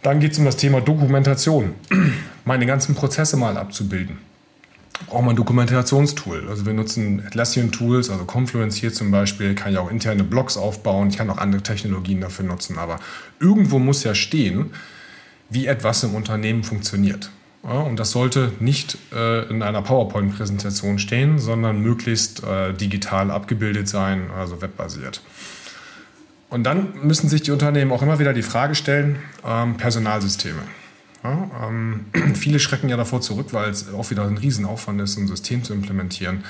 Dann geht es um das Thema Dokumentation. Meine ganzen Prozesse mal abzubilden. Braucht man ein Dokumentationstool. Also wir nutzen Atlassian-Tools, also Confluence hier zum Beispiel, kann ich auch interne Blogs aufbauen, ich kann auch andere Technologien dafür nutzen. Aber irgendwo muss ja stehen, wie etwas im Unternehmen funktioniert. Ja, und das sollte nicht äh, in einer PowerPoint-Präsentation stehen, sondern möglichst äh, digital abgebildet sein, also webbasiert. Und dann müssen sich die Unternehmen auch immer wieder die Frage stellen, ähm, Personalsysteme. Ja, ähm, viele schrecken ja davor zurück, weil es auch wieder ein Riesenaufwand ist, ein System zu implementieren.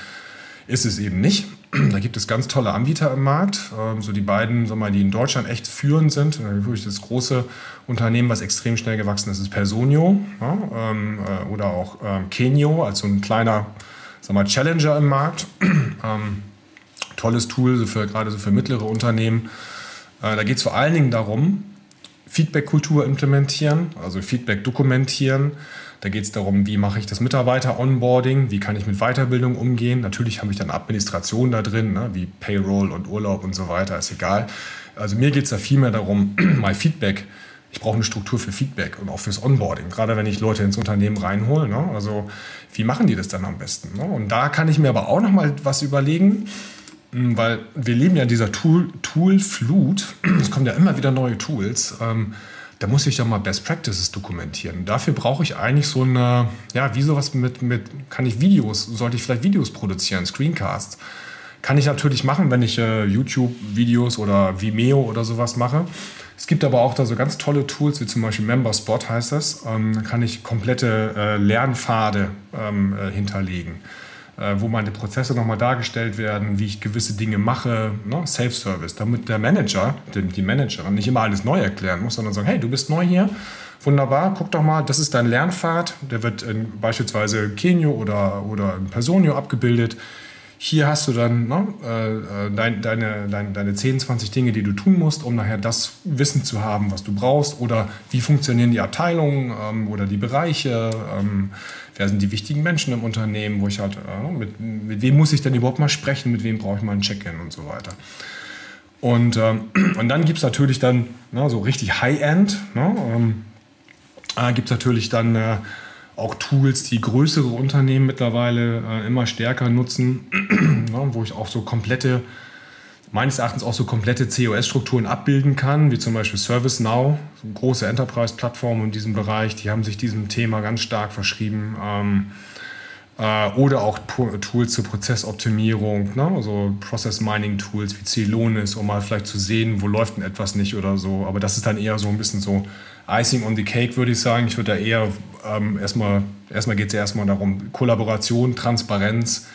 Ist es eben nicht. Da gibt es ganz tolle Anbieter im Markt. Ähm, so die beiden, die in Deutschland echt führend sind. Das große Unternehmen, was extrem schnell gewachsen ist, ist Personio ähm, äh, oder auch ähm, Kenio, als so ein kleiner Challenger im Markt. Tolles Tool für, gerade so für mittlere Unternehmen. Äh, da geht es vor allen Dingen darum, Feedback-Kultur implementieren, also Feedback dokumentieren. Da geht es darum, wie mache ich das Mitarbeiter-Onboarding, wie kann ich mit Weiterbildung umgehen. Natürlich habe ich dann Administration da drin, ne, wie Payroll und Urlaub und so weiter, ist egal. Also mir geht es da vielmehr darum, mal Feedback, ich brauche eine Struktur für Feedback und auch fürs Onboarding, gerade wenn ich Leute ins Unternehmen reinhole. Ne? Also wie machen die das dann am besten? Ne? Und da kann ich mir aber auch noch mal was überlegen, weil wir leben ja in dieser Tool, Tool-Flut. Es kommen ja immer wieder neue Tools. Ähm, da muss ich ja mal Best Practices dokumentieren. Dafür brauche ich eigentlich so eine, ja, wie sowas mit, mit, kann ich Videos, sollte ich vielleicht Videos produzieren, Screencasts. Kann ich natürlich machen, wenn ich äh, YouTube-Videos oder Vimeo oder sowas mache. Es gibt aber auch da so ganz tolle Tools, wie zum Beispiel MemberSpot heißt das. Ähm, da kann ich komplette äh, Lernpfade ähm, äh, hinterlegen. Äh, wo meine Prozesse nochmal dargestellt werden, wie ich gewisse Dinge mache, ne? Self-Service, damit der Manager, die Managerin nicht immer alles neu erklären muss, sondern sagen, hey, du bist neu hier, wunderbar, guck doch mal, das ist dein Lernpfad, der wird in beispielsweise Kenio oder, oder in Personio abgebildet. Hier hast du dann ne, äh, dein, deine, dein, deine 10, 20 Dinge, die du tun musst, um nachher das Wissen zu haben, was du brauchst. Oder wie funktionieren die Abteilungen ähm, oder die Bereiche. Ähm, wer sind die wichtigen Menschen im Unternehmen, wo ich halt, äh, mit, mit wem muss ich denn überhaupt mal sprechen, mit wem brauche ich mal ein Check-in und so weiter. Und, ähm, und dann gibt es natürlich dann ne, so richtig High-End, ne, ähm, äh, gibt es natürlich dann äh, auch Tools, die größere Unternehmen mittlerweile äh, immer stärker nutzen, ne, wo ich auch so komplette, meines Erachtens auch so komplette COS-Strukturen abbilden kann, wie zum Beispiel ServiceNow, so große Enterprise-Plattform in diesem Bereich, die haben sich diesem Thema ganz stark verschrieben. Ähm, äh, oder auch Tools zur Prozessoptimierung, ne? also Process Mining Tools wie Celonis, um mal vielleicht zu sehen, wo läuft denn etwas nicht oder so. Aber das ist dann eher so ein bisschen so Icing on the Cake, würde ich sagen. Ich würde da eher ähm, erstmal, erstmal geht es ja erstmal darum, Kollaboration, Transparenz,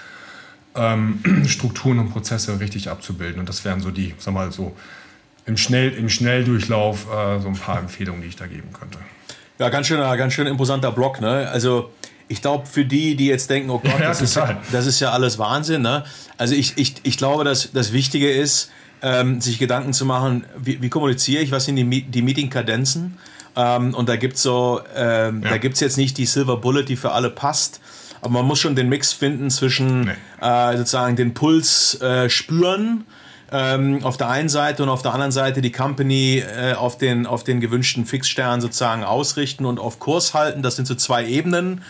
ähm, Strukturen und Prozesse richtig abzubilden. Und das wären so die, sag mal so, im, Schnell, im Schnelldurchlauf äh, so ein paar Empfehlungen, die ich da geben könnte. Ja, ganz schöner, ganz schön imposanter Block. Ne? Also ich glaube, für die, die jetzt denken, oh Gott, ja, das, ist ja, das, ist ja, alles Wahnsinn. Ne? Also ich, ich, ich glaube, dass das Wichtige ist, ähm, sich Gedanken zu machen, wie, wie kommuniziere ich, was sind die, die Meeting-Kadenzen? Ähm, und da gibt es so, ähm, ja. da gibt's jetzt nicht die Silver Bullet, die für alle passt. Aber man muss schon den Mix finden zwischen nee. äh, sozusagen den Puls äh, spüren ähm, auf der einen Seite und auf der anderen Seite die Company äh, auf, den, auf den gewünschten Fixstern sozusagen ausrichten und auf Kurs halten. Das sind so zwei Ebenen.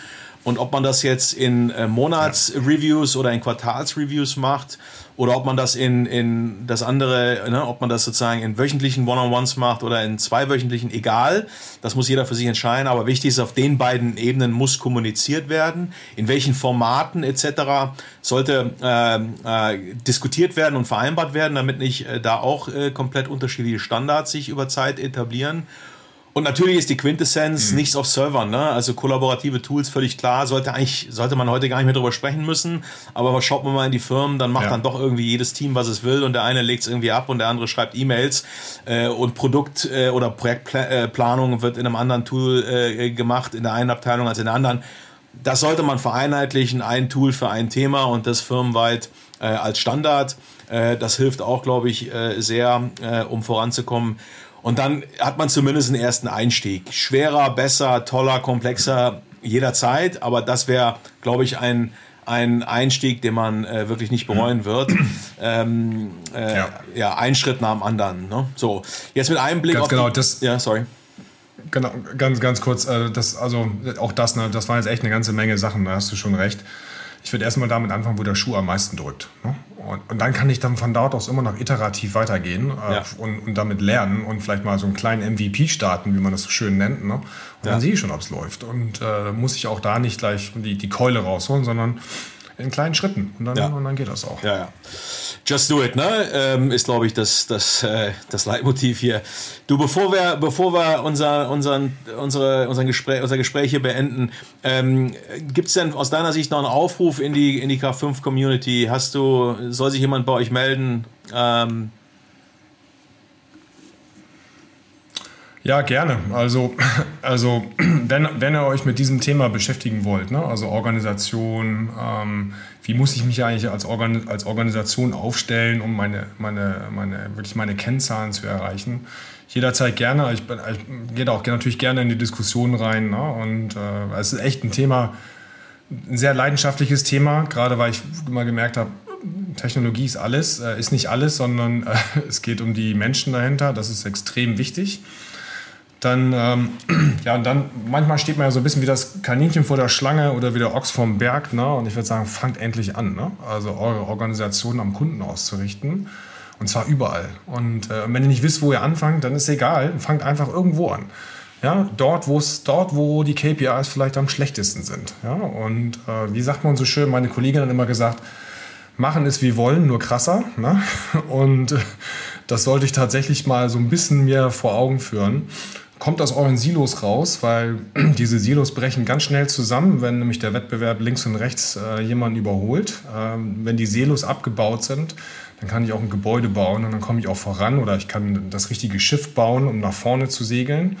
Und ob man das jetzt in äh, Monatsreviews oder in Quartalsreviews macht oder ob man das in, in das andere, ne, ob man das sozusagen in wöchentlichen One-on-Ones macht oder in zweiwöchentlichen, egal. Das muss jeder für sich entscheiden. Aber wichtig ist, auf den beiden Ebenen muss kommuniziert werden. In welchen Formaten etc. sollte äh, äh, diskutiert werden und vereinbart werden, damit nicht äh, da auch äh, komplett unterschiedliche Standards sich über Zeit etablieren. Und natürlich ist die Quintessenz mhm. nichts auf Servern, ne? Also kollaborative Tools, völlig klar, sollte eigentlich, sollte man heute gar nicht mehr drüber sprechen müssen. Aber schaut man mal in die Firmen, dann macht ja. dann doch irgendwie jedes Team, was es will, und der eine legt es irgendwie ab und der andere schreibt E-Mails äh, und Produkt- äh, oder Projektplanung wird in einem anderen Tool äh, gemacht, in der einen Abteilung als in der anderen. Das sollte man vereinheitlichen, ein Tool für ein Thema und das firmenweit äh, als Standard. Äh, das hilft auch, glaube ich, äh, sehr, äh, um voranzukommen. Und dann hat man zumindest einen ersten Einstieg. Schwerer, besser, toller, komplexer jederzeit, aber das wäre, glaube ich, ein, ein Einstieg, den man äh, wirklich nicht bereuen mhm. wird. Ähm, äh, ja. ja. ein Schritt nach dem anderen. Ne? So, jetzt mit einem Blick ganz auf genau, die, das, ja, sorry. Genau, ganz, ganz kurz, äh, das, also auch das, ne, das waren jetzt echt eine ganze Menge Sachen, da hast du schon recht. Ich würde erstmal damit anfangen, wo der Schuh am meisten drückt. Ne? Und, und, dann kann ich dann von dort aus immer noch iterativ weitergehen äh, ja. und, und, damit lernen und vielleicht mal so einen kleinen MVP starten, wie man das so schön nennt. Ne? Und ja. dann sehe ich schon, ob es läuft. Und äh, muss ich auch da nicht gleich die, die Keule rausholen, sondern in kleinen Schritten. Und dann, ja. und dann geht das auch. Ja, ja. Just do it, ne? Ähm, ist, glaube ich, das, das, äh, das Leitmotiv hier. Du, bevor wir, bevor wir unser, unseren, unsere, unseren Gespräch, unser Gespräch hier beenden, ähm, gibt es denn aus deiner Sicht noch einen Aufruf in die, in die K5-Community? Hast du, soll sich jemand bei euch melden? Ähm, Ja, gerne. Also, also wenn, wenn ihr euch mit diesem Thema beschäftigen wollt, ne? also Organisation, ähm, wie muss ich mich eigentlich als, Organ als Organisation aufstellen, um meine, meine, meine, wirklich meine Kennzahlen zu erreichen, jederzeit gerne. Ich, ich gehe da auch natürlich gerne in die Diskussion rein. Ne? Und äh, es ist echt ein Thema, ein sehr leidenschaftliches Thema, gerade weil ich immer gemerkt habe, Technologie ist alles, äh, ist nicht alles, sondern äh, es geht um die Menschen dahinter. Das ist extrem wichtig dann, ähm, ja, und dann, manchmal steht man ja so ein bisschen wie das Kaninchen vor der Schlange oder wie der Ochs vom Berg, ne? Und ich würde sagen, fangt endlich an, ne? Also eure Organisation am Kunden auszurichten. Und zwar überall. Und äh, wenn ihr nicht wisst, wo ihr anfangt, dann ist egal. Fangt einfach irgendwo an. Ja, dort, dort, wo die KPIs vielleicht am schlechtesten sind. Ja, und äh, wie sagt man so schön, meine Kollegin hat immer gesagt, machen ist wie wollen, nur krasser. Ne? Und das sollte ich tatsächlich mal so ein bisschen mir vor Augen führen kommt aus euren Silos raus, weil diese Silos brechen ganz schnell zusammen, wenn nämlich der Wettbewerb links und rechts äh, jemanden überholt. Ähm, wenn die Silos abgebaut sind, dann kann ich auch ein Gebäude bauen und dann komme ich auch voran oder ich kann das richtige Schiff bauen, um nach vorne zu segeln.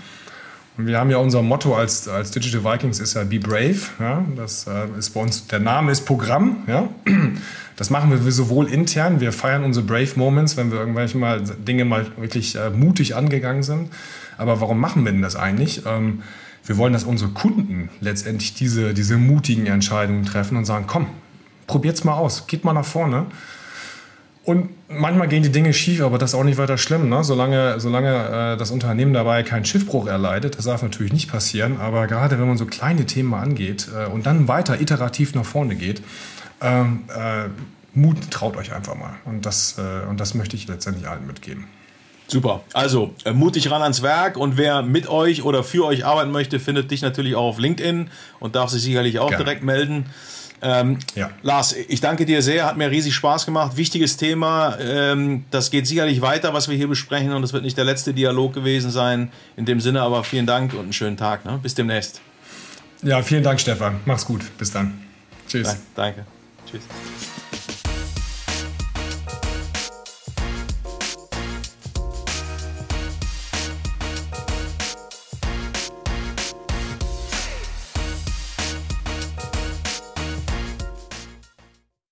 Und wir haben ja unser Motto als, als Digital Vikings ist ja Be Brave. Ja? Das äh, ist bei uns, der Name ist Programm. Ja? Das machen wir sowohl intern, wir feiern unsere Brave Moments, wenn wir irgendwelche mal Dinge mal wirklich äh, mutig angegangen sind. Aber warum machen wir denn das eigentlich? Ähm, wir wollen, dass unsere Kunden letztendlich diese, diese mutigen Entscheidungen treffen und sagen, komm, probiert's mal aus, geht mal nach vorne. Und manchmal gehen die Dinge schief, aber das ist auch nicht weiter schlimm. Ne? Solange, solange äh, das Unternehmen dabei keinen Schiffbruch erleidet, das darf natürlich nicht passieren. Aber gerade wenn man so kleine Themen mal angeht äh, und dann weiter iterativ nach vorne geht, ähm, äh, Mut traut euch einfach mal. Und das, äh, und das möchte ich letztendlich allen mitgeben. Super. Also äh, mutig ran ans Werk und wer mit euch oder für euch arbeiten möchte, findet dich natürlich auch auf LinkedIn und darf sich sicherlich auch Gerne. direkt melden. Ähm, ja. Lars, ich danke dir sehr, hat mir riesig Spaß gemacht. Wichtiges Thema, ähm, das geht sicherlich weiter, was wir hier besprechen und es wird nicht der letzte Dialog gewesen sein. In dem Sinne aber vielen Dank und einen schönen Tag. Ne? Bis demnächst. Ja, vielen Dank, Stefan. Mach's gut. Bis dann. Tschüss. Danke. Tschüss.